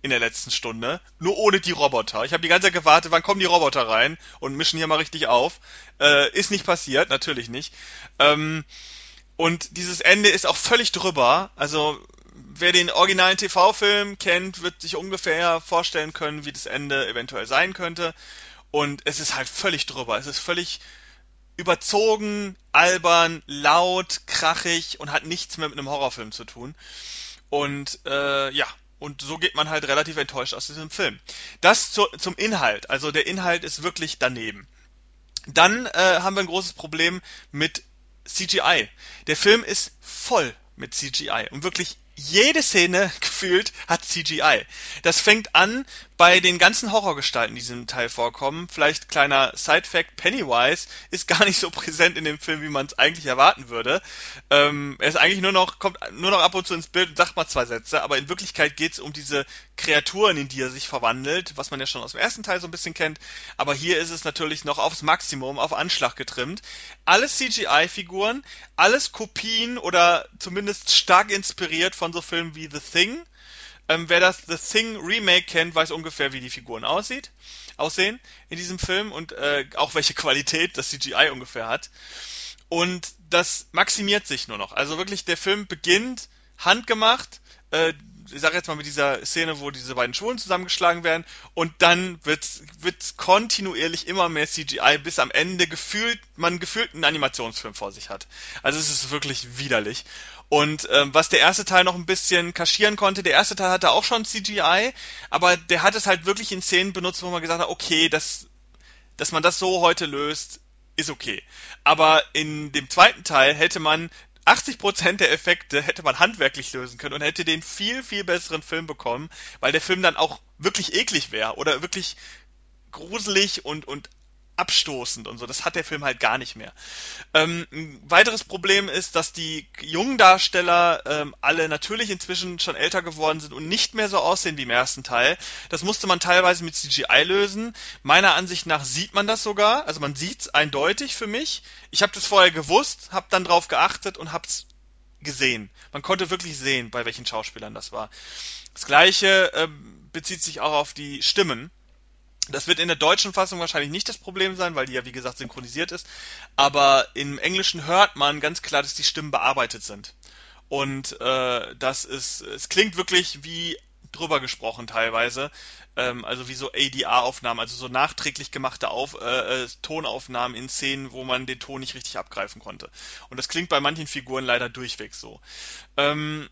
in der letzten Stunde, nur ohne die Roboter. Ich habe die ganze Zeit gewartet, wann kommen die Roboter rein und mischen hier mal richtig auf. Äh, ist nicht passiert, natürlich nicht. Ähm, und dieses Ende ist auch völlig drüber. Also wer den originalen TV-Film kennt, wird sich ungefähr vorstellen können, wie das Ende eventuell sein könnte. Und es ist halt völlig drüber. Es ist völlig überzogen, albern, laut, krachig und hat nichts mehr mit einem Horrorfilm zu tun. Und äh, ja, und so geht man halt relativ enttäuscht aus diesem Film. Das zu, zum Inhalt. Also der Inhalt ist wirklich daneben. Dann äh, haben wir ein großes Problem mit CGI. Der Film ist voll mit CGI und wirklich jede Szene gefühlt hat CGI. Das fängt an bei den ganzen Horrorgestalten, die in diesem Teil vorkommen. Vielleicht kleiner Side-Fact, Pennywise ist gar nicht so präsent in dem Film, wie man es eigentlich erwarten würde. Ähm, er ist eigentlich nur noch, kommt nur noch ab und zu ins Bild und sagt mal zwei Sätze, aber in Wirklichkeit geht es um diese Kreaturen, in die er sich verwandelt, was man ja schon aus dem ersten Teil so ein bisschen kennt. Aber hier ist es natürlich noch aufs Maximum, auf Anschlag getrimmt. Alles CGI-Figuren, alles Kopien oder zumindest stark inspiriert von so Filmen wie The Thing ähm, wer das The Thing Remake kennt, weiß ungefähr, wie die Figuren aussieht, aussehen in diesem Film und äh, auch welche Qualität das CGI ungefähr hat. Und das maximiert sich nur noch. Also wirklich, der Film beginnt handgemacht, äh, ich sage jetzt mal mit dieser Szene, wo diese beiden Schulen zusammengeschlagen werden und dann wird wird kontinuierlich immer mehr CGI, bis am Ende gefühlt man gefühlt einen Animationsfilm vor sich hat. Also es ist wirklich widerlich. Und ähm, was der erste Teil noch ein bisschen kaschieren konnte, der erste Teil hatte auch schon CGI, aber der hat es halt wirklich in Szenen benutzt, wo man gesagt hat, okay, das, dass man das so heute löst, ist okay. Aber in dem zweiten Teil hätte man 80% der Effekte hätte man handwerklich lösen können und hätte den viel, viel besseren Film bekommen, weil der Film dann auch wirklich eklig wäre oder wirklich gruselig und, und abstoßend und so. Das hat der Film halt gar nicht mehr. Ähm, ein weiteres Problem ist, dass die jungen Darsteller ähm, alle natürlich inzwischen schon älter geworden sind und nicht mehr so aussehen wie im ersten Teil. Das musste man teilweise mit CGI lösen. Meiner Ansicht nach sieht man das sogar. Also man sieht's eindeutig für mich. Ich habe das vorher gewusst, habe dann drauf geachtet und hab's gesehen. Man konnte wirklich sehen, bei welchen Schauspielern das war. Das gleiche ähm, bezieht sich auch auf die Stimmen. Das wird in der deutschen Fassung wahrscheinlich nicht das Problem sein, weil die ja wie gesagt synchronisiert ist. Aber im Englischen hört man ganz klar, dass die Stimmen bearbeitet sind. Und äh, das ist, es klingt wirklich wie drüber gesprochen teilweise. Ähm, also wie so ADR-Aufnahmen, also so nachträglich gemachte Auf, äh, äh, Tonaufnahmen in Szenen, wo man den Ton nicht richtig abgreifen konnte. Und das klingt bei manchen Figuren leider durchweg so. Ähm,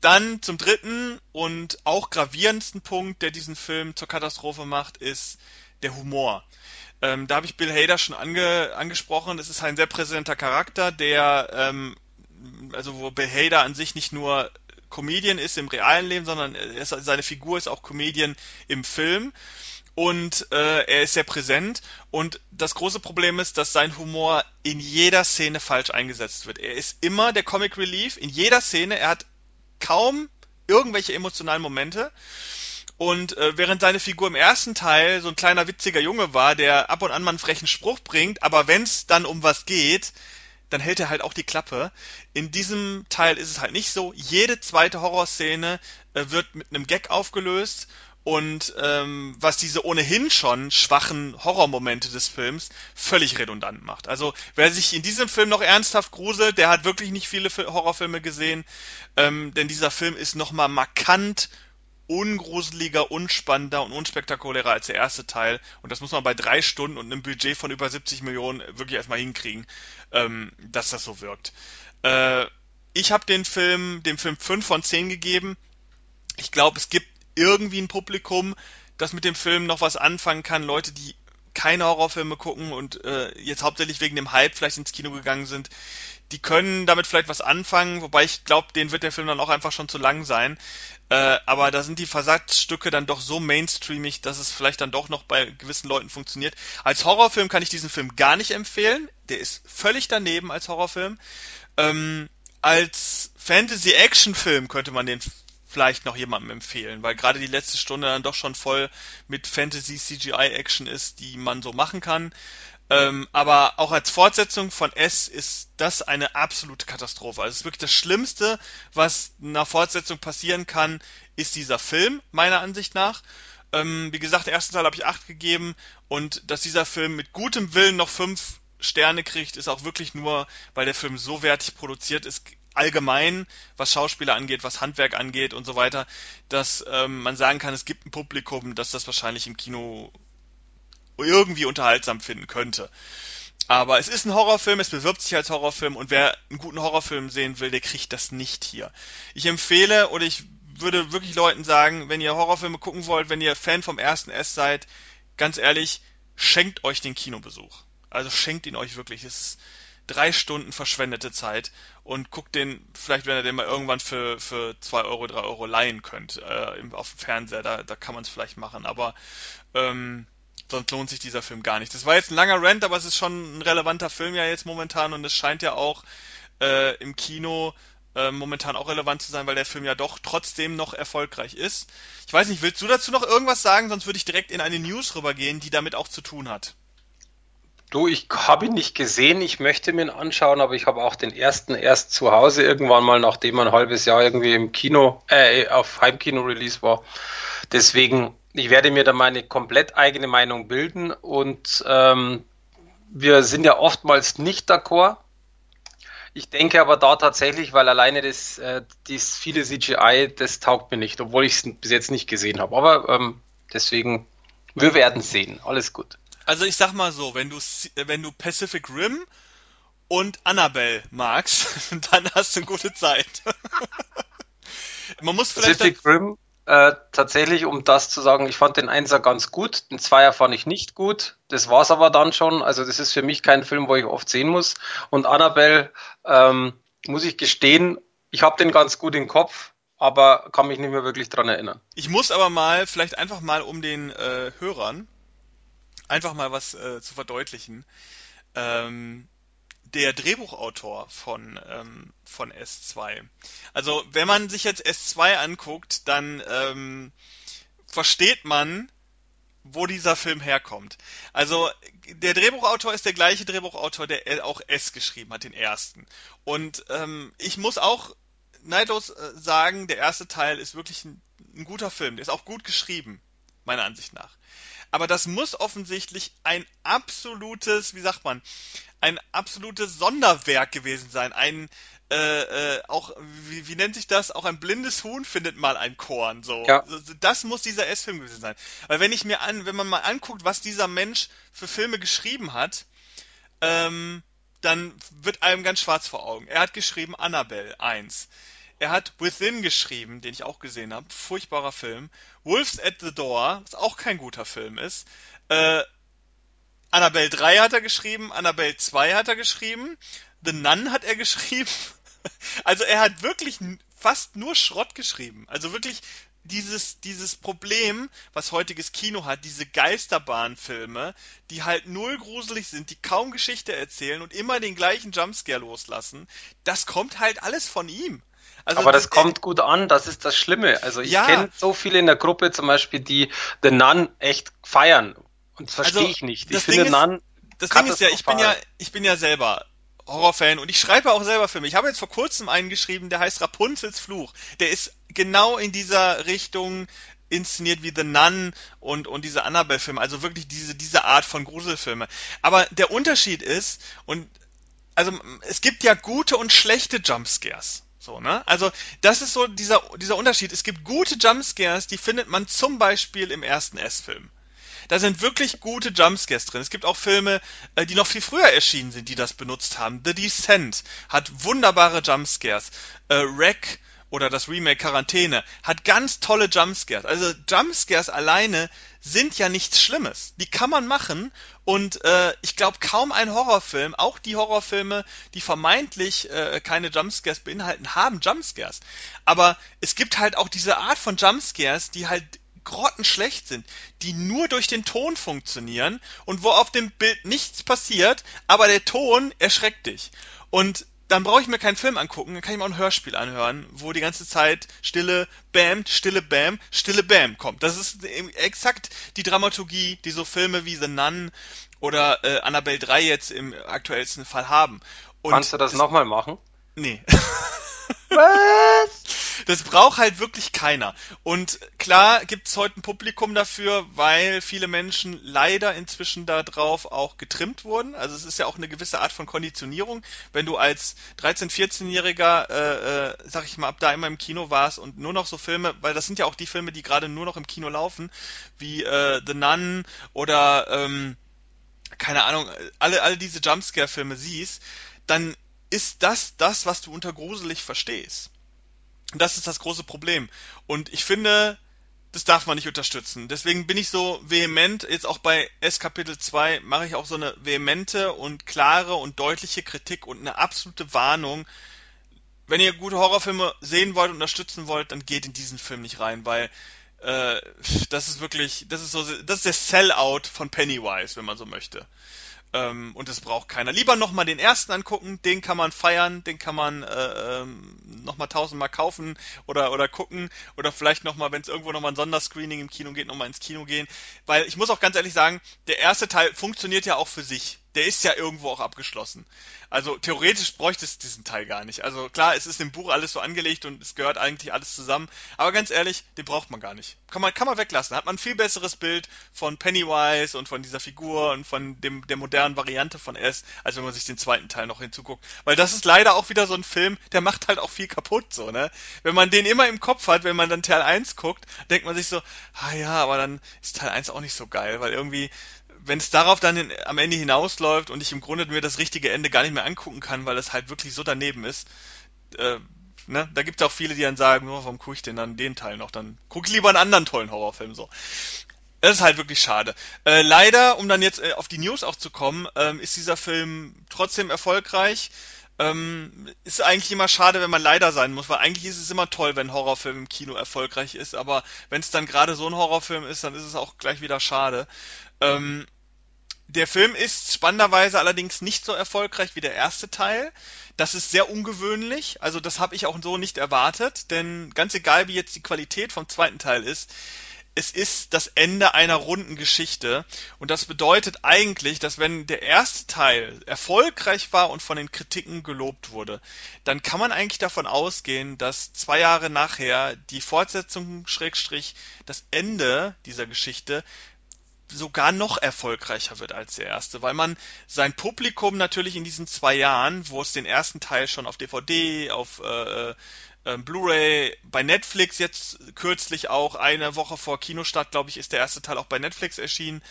dann zum dritten und auch gravierendsten Punkt, der diesen Film zur Katastrophe macht, ist der Humor. Ähm, da habe ich Bill Hader schon ange, angesprochen. Es ist ein sehr präsenter Charakter, der, ähm, also wo Bill Hader an sich nicht nur Comedian ist im realen Leben, sondern ist, seine Figur ist auch Comedian im Film. Und äh, er ist sehr präsent. Und das große Problem ist, dass sein Humor in jeder Szene falsch eingesetzt wird. Er ist immer der Comic Relief in jeder Szene. Er hat kaum irgendwelche emotionalen Momente. Und äh, während seine Figur im ersten Teil so ein kleiner witziger Junge war, der ab und an mal einen frechen Spruch bringt, aber wenn es dann um was geht, dann hält er halt auch die Klappe. In diesem Teil ist es halt nicht so. Jede zweite Horrorszene äh, wird mit einem Gag aufgelöst und ähm, was diese ohnehin schon schwachen Horrormomente des Films völlig redundant macht. Also wer sich in diesem Film noch ernsthaft gruselt, der hat wirklich nicht viele Horrorfilme gesehen, ähm, denn dieser Film ist nochmal markant ungruseliger, unspannender und unspektakulärer als der erste Teil. Und das muss man bei drei Stunden und einem Budget von über 70 Millionen wirklich erstmal hinkriegen, ähm, dass das so wirkt. Äh, ich habe den Film, dem Film 5 von 10 gegeben. Ich glaube, es gibt irgendwie ein Publikum, das mit dem Film noch was anfangen kann. Leute, die keine Horrorfilme gucken und äh, jetzt hauptsächlich wegen dem Hype vielleicht ins Kino gegangen sind, die können damit vielleicht was anfangen, wobei ich glaube, denen wird der Film dann auch einfach schon zu lang sein. Äh, aber da sind die Versatzstücke dann doch so mainstreamig, dass es vielleicht dann doch noch bei gewissen Leuten funktioniert. Als Horrorfilm kann ich diesen Film gar nicht empfehlen. Der ist völlig daneben als Horrorfilm. Ähm, als Fantasy-Action-Film könnte man den vielleicht noch jemandem empfehlen, weil gerade die letzte Stunde dann doch schon voll mit Fantasy CGI Action ist, die man so machen kann. Ähm, aber auch als Fortsetzung von S ist das eine absolute Katastrophe. Also es ist wirklich das Schlimmste, was einer Fortsetzung passieren kann, ist dieser Film, meiner Ansicht nach. Ähm, wie gesagt, den ersten Teil habe ich acht gegeben und dass dieser Film mit gutem Willen noch fünf Sterne kriegt, ist auch wirklich nur, weil der Film so wertig produziert ist, allgemein, was Schauspieler angeht, was Handwerk angeht und so weiter, dass ähm, man sagen kann, es gibt ein Publikum, das das wahrscheinlich im Kino irgendwie unterhaltsam finden könnte. Aber es ist ein Horrorfilm, es bewirbt sich als Horrorfilm und wer einen guten Horrorfilm sehen will, der kriegt das nicht hier. Ich empfehle oder ich würde wirklich Leuten sagen, wenn ihr Horrorfilme gucken wollt, wenn ihr Fan vom ersten S seid, ganz ehrlich, schenkt euch den Kinobesuch. Also schenkt ihn euch wirklich. Es ist drei Stunden verschwendete Zeit und guckt den, vielleicht wenn ihr den mal irgendwann für, für zwei Euro, drei Euro leihen könnt, äh, auf dem Fernseher, da, da kann man es vielleicht machen, aber ähm, sonst lohnt sich dieser Film gar nicht. Das war jetzt ein langer Rant, aber es ist schon ein relevanter Film ja jetzt momentan und es scheint ja auch äh, im Kino äh, momentan auch relevant zu sein, weil der Film ja doch trotzdem noch erfolgreich ist. Ich weiß nicht, willst du dazu noch irgendwas sagen? Sonst würde ich direkt in eine News rübergehen, die damit auch zu tun hat. Du, ich habe ihn nicht gesehen, ich möchte mir ihn anschauen, aber ich habe auch den ersten erst zu Hause irgendwann mal, nachdem er ein halbes Jahr irgendwie im Kino, äh, auf Heimkino-Release war. Deswegen, ich werde mir da meine komplett eigene Meinung bilden und ähm, wir sind ja oftmals nicht d'accord. Ich denke aber da tatsächlich, weil alleine das, äh, das viele CGI, das taugt mir nicht, obwohl ich es bis jetzt nicht gesehen habe. Aber ähm, deswegen, wir werden sehen. Alles gut. Also ich sag mal so, wenn du wenn du Pacific Rim und Annabelle magst, dann hast du eine gute Zeit. Man muss vielleicht Pacific Rim äh, tatsächlich, um das zu sagen, ich fand den Einser ganz gut, den Zweier fand ich nicht gut. Das war's aber dann schon. Also das ist für mich kein Film, wo ich oft sehen muss. Und Annabelle ähm, muss ich gestehen, ich habe den ganz gut im Kopf, aber kann mich nicht mehr wirklich dran erinnern. Ich muss aber mal, vielleicht einfach mal um den äh, Hörern einfach mal was äh, zu verdeutlichen. Ähm, der Drehbuchautor von, ähm, von S2. Also wenn man sich jetzt S2 anguckt, dann ähm, versteht man, wo dieser Film herkommt. Also der Drehbuchautor ist der gleiche Drehbuchautor, der auch S geschrieben hat, den ersten. Und ähm, ich muss auch neidlos äh, sagen, der erste Teil ist wirklich ein, ein guter Film. Der ist auch gut geschrieben, meiner Ansicht nach aber das muss offensichtlich ein absolutes, wie sagt man, ein absolutes Sonderwerk gewesen sein. Ein äh, äh, auch, wie, wie nennt sich das? Auch ein blindes Huhn findet mal ein Korn. So, ja. das muss dieser S-Film gewesen sein. Weil wenn ich mir an, wenn man mal anguckt, was dieser Mensch für Filme geschrieben hat, ähm, dann wird einem ganz schwarz vor Augen. Er hat geschrieben Annabelle 1. Er hat Within geschrieben, den ich auch gesehen habe. Furchtbarer Film. Wolves at the Door, was auch kein guter Film ist. Äh, Annabelle 3 hat er geschrieben, Annabelle 2 hat er geschrieben, The Nun hat er geschrieben. Also er hat wirklich fast nur Schrott geschrieben. Also wirklich dieses, dieses Problem, was heutiges Kino hat, diese Geisterbahnfilme, die halt null gruselig sind, die kaum Geschichte erzählen und immer den gleichen Jumpscare loslassen, das kommt halt alles von ihm. Also aber das, kommt gut an, das ist das Schlimme. Also ich ja. kenne so viele in der Gruppe zum Beispiel, die The Nun echt feiern. Und das verstehe also, ich nicht. Ich finde Ding Nun. das Ding ist ja, ich bin ja, ich bin ja selber Horrorfan und ich schreibe auch selber Filme. Ich habe jetzt vor kurzem einen geschrieben, der heißt Rapunzels Fluch. Der ist genau in dieser Richtung inszeniert wie The Nun und, und diese Annabelle-Filme, also wirklich diese, diese Art von Gruselfilme. Aber der Unterschied ist, und also es gibt ja gute und schlechte Jumpscares. So, ne? Also, das ist so dieser, dieser Unterschied. Es gibt gute Jumpscares, die findet man zum Beispiel im ersten S-Film. Da sind wirklich gute Jumpscares drin. Es gibt auch Filme, äh, die noch viel früher erschienen sind, die das benutzt haben. The Descent hat wunderbare Jumpscares. Äh, Wreck oder das Remake Quarantäne hat ganz tolle Jumpscares. Also Jumpscares alleine sind ja nichts Schlimmes. Die kann man machen und äh, ich glaube kaum ein Horrorfilm, auch die Horrorfilme, die vermeintlich äh, keine Jumpscares beinhalten, haben Jumpscares. Aber es gibt halt auch diese Art von Jumpscares, die halt grottenschlecht sind, die nur durch den Ton funktionieren und wo auf dem Bild nichts passiert, aber der Ton erschreckt dich. Und dann brauche ich mir keinen Film angucken, dann kann ich mir auch ein Hörspiel anhören, wo die ganze Zeit Stille, Bam, Stille, Bam, Stille, Bam kommt. Das ist exakt die Dramaturgie, die so Filme wie The Nun oder äh, Annabelle 3 jetzt im aktuellsten Fall haben. Und Kannst du das, das nochmal machen? Nee. Was? Das braucht halt wirklich keiner. Und klar gibt's heute ein Publikum dafür, weil viele Menschen leider inzwischen darauf auch getrimmt wurden. Also es ist ja auch eine gewisse Art von Konditionierung. Wenn du als 13-, 14-Jähriger, äh, äh, sag ich mal, ab da immer im Kino warst und nur noch so Filme, weil das sind ja auch die Filme, die gerade nur noch im Kino laufen, wie äh, The Nun oder ähm, keine Ahnung, alle, alle diese Jumpscare-Filme siehst, dann ist das das, was du unter gruselig verstehst. Das ist das große Problem. Und ich finde, das darf man nicht unterstützen. Deswegen bin ich so vehement, jetzt auch bei S Kapitel 2 mache ich auch so eine vehemente und klare und deutliche Kritik und eine absolute Warnung. Wenn ihr gute Horrorfilme sehen wollt unterstützen wollt, dann geht in diesen Film nicht rein, weil äh, das ist wirklich, das ist so, das ist der Sellout von Pennywise, wenn man so möchte. Ähm, und das braucht keiner. Lieber nochmal den ersten angucken, den kann man feiern, den kann man äh, ähm, nochmal tausendmal kaufen oder, oder gucken oder vielleicht nochmal, wenn es irgendwo nochmal ein Sonderscreening im Kino geht, nochmal ins Kino gehen. Weil ich muss auch ganz ehrlich sagen, der erste Teil funktioniert ja auch für sich der ist ja irgendwo auch abgeschlossen. Also theoretisch bräuchte es diesen Teil gar nicht. Also klar, es ist im Buch alles so angelegt und es gehört eigentlich alles zusammen. Aber ganz ehrlich, den braucht man gar nicht. Kann man, kann man weglassen. Hat man ein viel besseres Bild von Pennywise und von dieser Figur und von dem, der modernen Variante von S, als wenn man sich den zweiten Teil noch hinzuguckt. Weil das ist leider auch wieder so ein Film, der macht halt auch viel kaputt, so, ne? Wenn man den immer im Kopf hat, wenn man dann Teil 1 guckt, denkt man sich so, ah ja, aber dann ist Teil 1 auch nicht so geil, weil irgendwie wenn es darauf dann am Ende hinausläuft und ich im Grunde mir das richtige Ende gar nicht mehr angucken kann, weil es halt wirklich so daneben ist, äh, ne, da gibt es auch viele, die dann sagen, oh, warum gucke ich denn dann den Teil noch? Dann gucke ich lieber einen anderen tollen Horrorfilm so. Das ist halt wirklich schade. Äh, leider, um dann jetzt äh, auf die News auch zu kommen, ähm, ist dieser Film trotzdem erfolgreich. Ähm, ist eigentlich immer schade, wenn man leider sein muss, weil eigentlich ist es immer toll, wenn ein Horrorfilm im Kino erfolgreich ist, aber wenn es dann gerade so ein Horrorfilm ist, dann ist es auch gleich wieder schade. Ähm, der Film ist spannenderweise allerdings nicht so erfolgreich wie der erste Teil. Das ist sehr ungewöhnlich. Also das habe ich auch so nicht erwartet, denn ganz egal wie jetzt die Qualität vom zweiten Teil ist, es ist das Ende einer runden Geschichte. Und das bedeutet eigentlich, dass wenn der erste Teil erfolgreich war und von den Kritiken gelobt wurde, dann kann man eigentlich davon ausgehen, dass zwei Jahre nachher die Fortsetzung Schrägstrich das Ende dieser Geschichte sogar noch erfolgreicher wird als der erste, weil man sein Publikum natürlich in diesen zwei Jahren, wo es den ersten Teil schon auf DVD, auf äh, äh, Blu-ray, bei Netflix jetzt kürzlich auch eine Woche vor Kinostart, glaube ich, ist der erste Teil auch bei Netflix erschienen.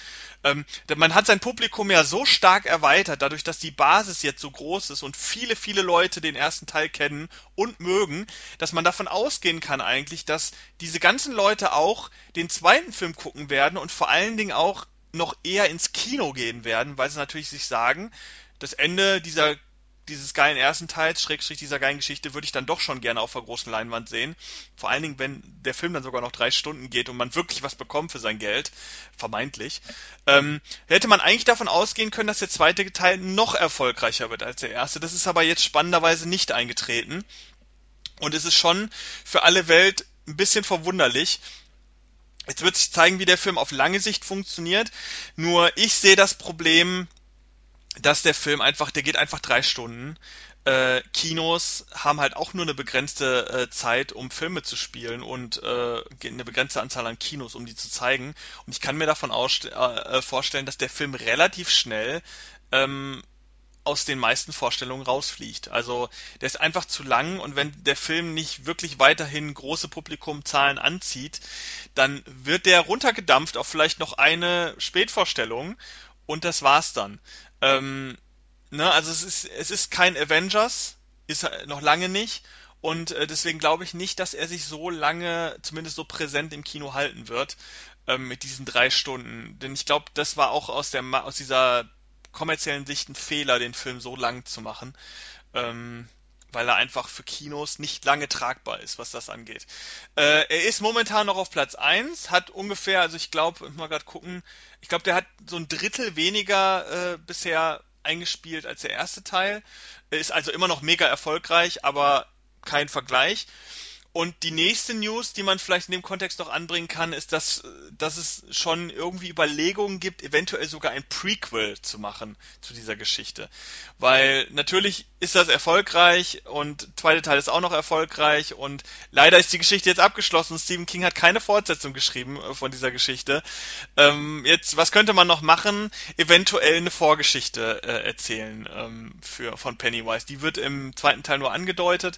Ähm, man hat sein Publikum ja so stark erweitert, dadurch, dass die Basis jetzt so groß ist und viele, viele Leute den ersten Teil kennen und mögen, dass man davon ausgehen kann eigentlich, dass diese ganzen Leute auch den zweiten Film gucken werden und vor allen Dingen auch noch eher ins Kino gehen werden, weil sie natürlich sich sagen, das Ende dieser dieses geilen ersten Teils, Schrägstrich dieser geilen Geschichte, würde ich dann doch schon gerne auf der großen Leinwand sehen. Vor allen Dingen, wenn der Film dann sogar noch drei Stunden geht und man wirklich was bekommt für sein Geld, vermeintlich, ähm, hätte man eigentlich davon ausgehen können, dass der zweite Teil noch erfolgreicher wird als der erste. Das ist aber jetzt spannenderweise nicht eingetreten. Und es ist schon für alle Welt ein bisschen verwunderlich, Jetzt wird sich zeigen, wie der Film auf lange Sicht funktioniert. Nur ich sehe das Problem dass der Film einfach, der geht einfach drei Stunden. Äh, Kinos haben halt auch nur eine begrenzte äh, Zeit, um Filme zu spielen und äh, eine begrenzte Anzahl an Kinos, um die zu zeigen. Und ich kann mir davon äh, vorstellen, dass der Film relativ schnell ähm, aus den meisten Vorstellungen rausfliegt. Also der ist einfach zu lang und wenn der Film nicht wirklich weiterhin große Publikumzahlen anzieht, dann wird der runtergedampft auf vielleicht noch eine Spätvorstellung und das war's dann. Ähm, ne, also es ist, es ist kein Avengers, ist noch lange nicht. Und äh, deswegen glaube ich nicht, dass er sich so lange, zumindest so präsent im Kino halten wird, ähm, mit diesen drei Stunden. Denn ich glaube, das war auch aus der aus dieser kommerziellen Sicht ein Fehler, den Film so lang zu machen. Ähm, weil er einfach für Kinos nicht lange tragbar ist, was das angeht. Äh, er ist momentan noch auf Platz 1, hat ungefähr, also ich glaube, mal gerade gucken, ich glaube, der hat so ein Drittel weniger äh, bisher eingespielt als der erste Teil. Ist also immer noch mega erfolgreich, aber kein Vergleich. Und die nächste News, die man vielleicht in dem Kontext noch anbringen kann, ist, dass, dass es schon irgendwie Überlegungen gibt, eventuell sogar ein Prequel zu machen zu dieser Geschichte. Weil natürlich ist das erfolgreich und zweite Teil ist auch noch erfolgreich und leider ist die Geschichte jetzt abgeschlossen. Stephen King hat keine Fortsetzung geschrieben äh, von dieser Geschichte. Ähm, jetzt, was könnte man noch machen? Eventuell eine Vorgeschichte äh, erzählen ähm, für, von Pennywise. Die wird im zweiten Teil nur angedeutet.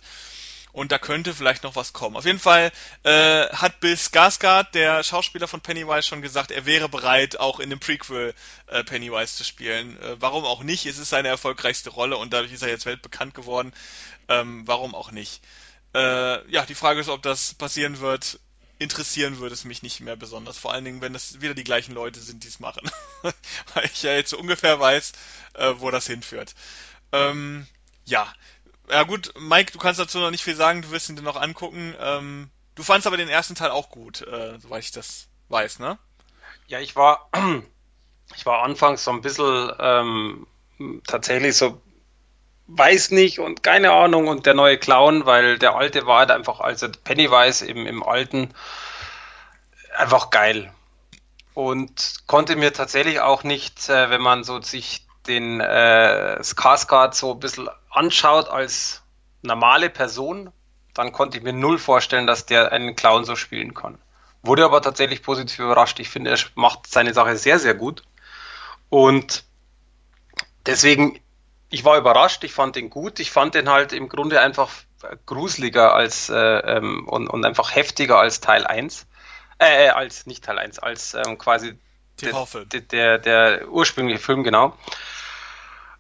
Und da könnte vielleicht noch was kommen. Auf jeden Fall äh, hat Bill Skarsgård, der Schauspieler von Pennywise, schon gesagt, er wäre bereit, auch in dem Prequel äh, Pennywise zu spielen. Äh, warum auch nicht? Es ist seine erfolgreichste Rolle und dadurch ist er jetzt weltbekannt geworden. Ähm, warum auch nicht? Äh, ja, die Frage ist, ob das passieren wird. Interessieren würde es mich nicht mehr besonders. Vor allen Dingen, wenn es wieder die gleichen Leute sind, die es machen. Weil ich ja jetzt so ungefähr weiß, äh, wo das hinführt. Ähm, ja, ja gut, Mike, du kannst dazu noch nicht viel sagen, du wirst ihn dir noch angucken. Ähm, du fandst aber den ersten Teil auch gut, äh, soweit ich das weiß, ne? Ja, ich war, ich war anfangs so ein bisschen ähm, tatsächlich so, weiß nicht und keine Ahnung und der neue Clown, weil der alte war halt einfach, also Pennywise im, im alten, einfach geil. Und konnte mir tatsächlich auch nicht, äh, wenn man so sich den äh, Skarsgård so ein bisschen anschaut als normale Person, dann konnte ich mir null vorstellen, dass der einen Clown so spielen kann. Wurde aber tatsächlich positiv überrascht. Ich finde, er macht seine Sache sehr, sehr gut. Und deswegen, ich war überrascht, ich fand ihn gut. Ich fand den halt im Grunde einfach gruseliger als äh, ähm, und, und einfach heftiger als Teil 1. Äh, als nicht Teil 1, als ähm, quasi der, der, der, ursprüngliche Film, genau.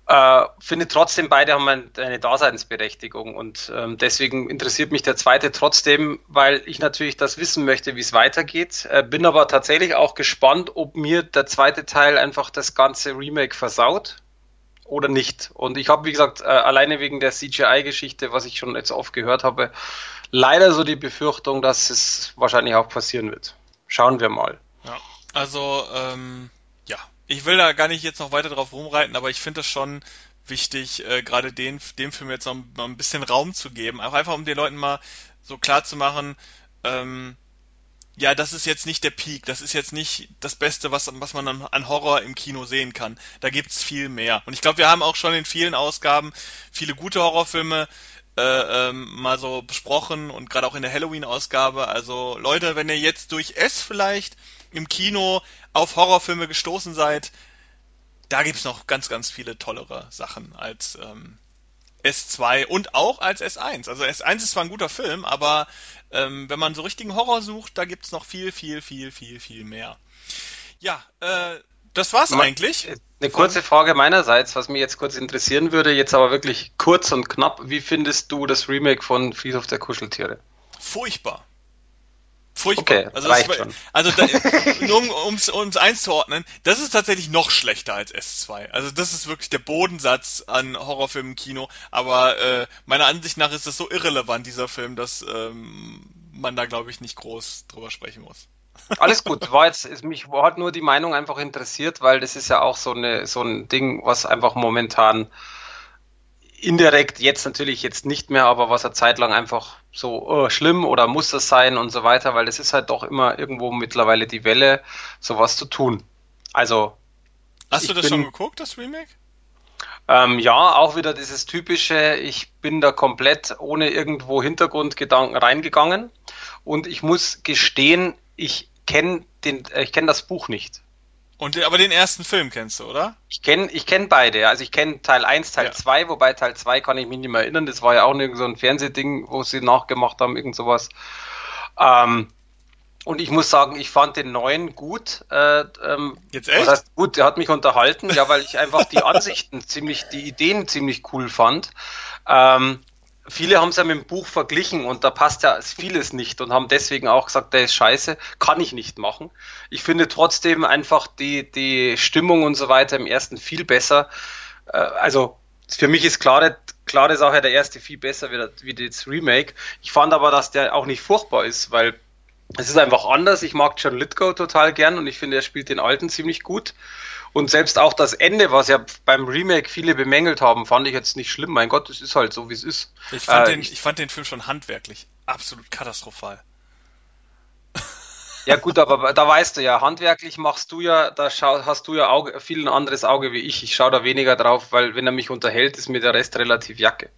Äh, finde trotzdem, beide haben eine Daseinsberechtigung und ähm, deswegen interessiert mich der zweite trotzdem, weil ich natürlich das wissen möchte, wie es weitergeht. Äh, bin aber tatsächlich auch gespannt, ob mir der zweite Teil einfach das ganze Remake versaut oder nicht. Und ich habe, wie gesagt, äh, alleine wegen der CGI-Geschichte, was ich schon jetzt oft gehört habe, leider so die Befürchtung, dass es wahrscheinlich auch passieren wird. Schauen wir mal. Ja, also ähm, ich will da gar nicht jetzt noch weiter drauf rumreiten, aber ich finde es schon wichtig, äh, gerade den, dem Film jetzt noch mal ein bisschen Raum zu geben. Auch einfach, um den Leuten mal so klar zu machen, ähm, ja, das ist jetzt nicht der Peak, das ist jetzt nicht das Beste, was, was man an, an Horror im Kino sehen kann. Da gibt's viel mehr. Und ich glaube, wir haben auch schon in vielen Ausgaben viele gute Horrorfilme äh, ähm, mal so besprochen und gerade auch in der Halloween-Ausgabe. Also Leute, wenn ihr jetzt durch S vielleicht im Kino auf Horrorfilme gestoßen seid, da gibt's noch ganz, ganz viele tollere Sachen als ähm, S2 und auch als S1. Also S1 ist zwar ein guter Film, aber ähm, wenn man so richtigen Horror sucht, da gibt's noch viel, viel, viel, viel, viel mehr. Ja, äh, das war's Ma eigentlich. Eine kurze Frage meinerseits, was mich jetzt kurz interessieren würde, jetzt aber wirklich kurz und knapp. Wie findest du das Remake von Friedhof der Kuscheltiere? Furchtbar. Furchtbar. Okay, also, reicht das, schon. also da, nur um ums einzuordnen, das ist tatsächlich noch schlechter als S2. Also das ist wirklich der Bodensatz an Horrorfilmen Kino. Aber äh, meiner Ansicht nach ist das so irrelevant, dieser Film, dass ähm, man da, glaube ich, nicht groß drüber sprechen muss. Alles gut, war jetzt, ist, mich hat nur die Meinung einfach interessiert, weil das ist ja auch so, eine, so ein Ding, was einfach momentan indirekt jetzt natürlich jetzt nicht mehr, aber was eine Zeit lang einfach so oh, schlimm oder muss das sein und so weiter, weil es ist halt doch immer irgendwo mittlerweile die Welle, sowas zu tun. Also. Hast du das bin, schon geguckt, das Remake? Ähm, ja, auch wieder dieses typische, ich bin da komplett ohne irgendwo Hintergrundgedanken reingegangen und ich muss gestehen, ich kenne den, äh, ich kenne das Buch nicht. Und aber den ersten Film kennst du, oder? Ich kenne ich kenn beide. Also ich kenne Teil 1, Teil ja. 2, wobei Teil 2 kann ich mich nicht mehr erinnern. Das war ja auch irgend so ein Fernsehding, wo sie nachgemacht haben, irgend sowas. Ähm, und ich muss sagen, ich fand den neuen gut. Äh, ähm, Jetzt echt? Das heißt, gut, der hat mich unterhalten, ja, weil ich einfach die Ansichten ziemlich, die Ideen ziemlich cool fand. Ähm, viele haben es ja mit dem Buch verglichen und da passt ja vieles nicht und haben deswegen auch gesagt, der ist scheiße, kann ich nicht machen. Ich finde trotzdem einfach die, die Stimmung und so weiter im ersten viel besser. Äh, also für mich ist klare, klare Sache, der erste viel besser wie, wie das Remake. Ich fand aber, dass der auch nicht furchtbar ist, weil es ist einfach anders. Ich mag John Lithgow total gern und ich finde, er spielt den alten ziemlich gut. Und selbst auch das Ende, was ja beim Remake viele bemängelt haben, fand ich jetzt nicht schlimm. Mein Gott, es ist halt so, wie es ist. Ich fand, äh, den, ich fand den Film schon handwerklich absolut katastrophal. Ja gut, aber da weißt du ja, handwerklich machst du ja, da schau, hast du ja Auge, viel ein anderes Auge wie ich. Ich schaue da weniger drauf, weil wenn er mich unterhält, ist mir der Rest relativ Jacke.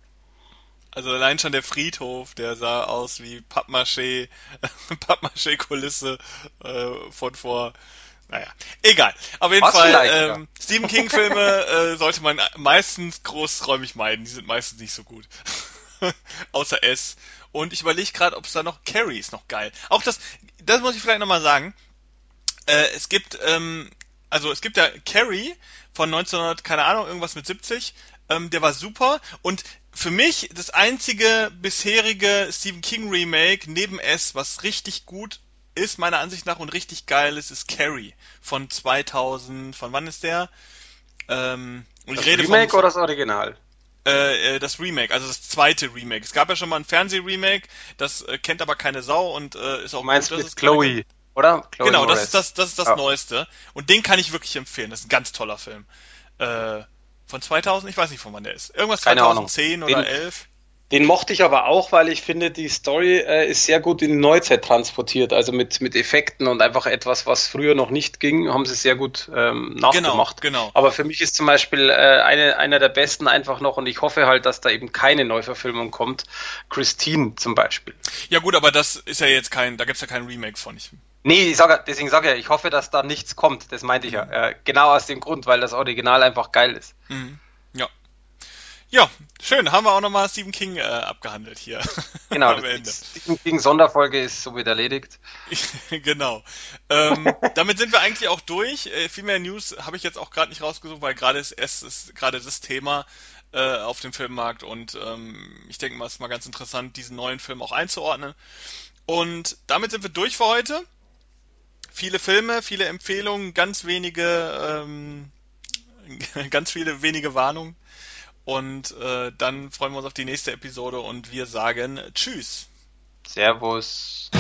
Also allein schon der Friedhof, der sah aus wie Pappmaché, Pappmaché-Kulisse äh, von vor naja, egal. Auf jeden Was Fall, ähm, Stephen King-Filme äh, sollte man meistens großräumig meiden. Die sind meistens nicht so gut. Außer S. Und ich überlege gerade, ob es da noch Carrie ist noch geil. Auch das, das muss ich vielleicht nochmal sagen. Äh, es gibt, ähm, also es gibt ja Carrie von 1900, keine Ahnung, irgendwas mit 70. Ähm, der war super. Und für mich das einzige bisherige Stephen King Remake neben S, was richtig gut ist, meiner Ansicht nach, und richtig geil ist, ist Carrie von 2000. Von wann ist der? Ähm, und das ich rede Remake vom, oder das Original? Äh, äh, das Remake, also das zweite Remake. Es gab ja schon mal ein Fernseh-Remake, das äh, kennt aber keine Sau und äh, ist auch meinst gut, mit Chloe, oder? Chloe genau, Morris. das ist das, das ist das ja. Neueste. Und den kann ich wirklich empfehlen. Das ist ein ganz toller Film. Äh, von 2000, ich weiß nicht, von wann der ist. Irgendwas 2010 oder den, 11. Den mochte ich aber auch, weil ich finde, die Story äh, ist sehr gut in die Neuzeit transportiert. Also mit, mit Effekten und einfach etwas, was früher noch nicht ging, haben sie sehr gut ähm, nachgemacht. Genau, genau. Aber für mich ist zum Beispiel äh, eine, einer der besten einfach noch, und ich hoffe halt, dass da eben keine Neuverfilmung kommt, Christine zum Beispiel. Ja gut, aber das ist ja jetzt kein, da gibt's ja kein Remake von. Ich Nee, ich sag, deswegen sage ich, ich hoffe, dass da nichts kommt. Das meinte ich ja. Mhm. Äh, genau aus dem Grund, weil das Original einfach geil ist. Mhm. Ja. Ja, schön. Haben wir auch nochmal Stephen King äh, abgehandelt hier. Genau, am Ende. Stephen King Sonderfolge ist somit erledigt. genau. Ähm, damit sind wir eigentlich auch durch. Äh, viel mehr News habe ich jetzt auch gerade nicht rausgesucht, weil gerade ist es ist gerade das Thema äh, auf dem Filmmarkt und ähm, ich denke mal, es ist mal ganz interessant, diesen neuen Film auch einzuordnen. Und damit sind wir durch für heute viele Filme, viele Empfehlungen, ganz wenige, ähm, ganz viele wenige Warnungen. Und äh, dann freuen wir uns auf die nächste Episode und wir sagen Tschüss. Servus.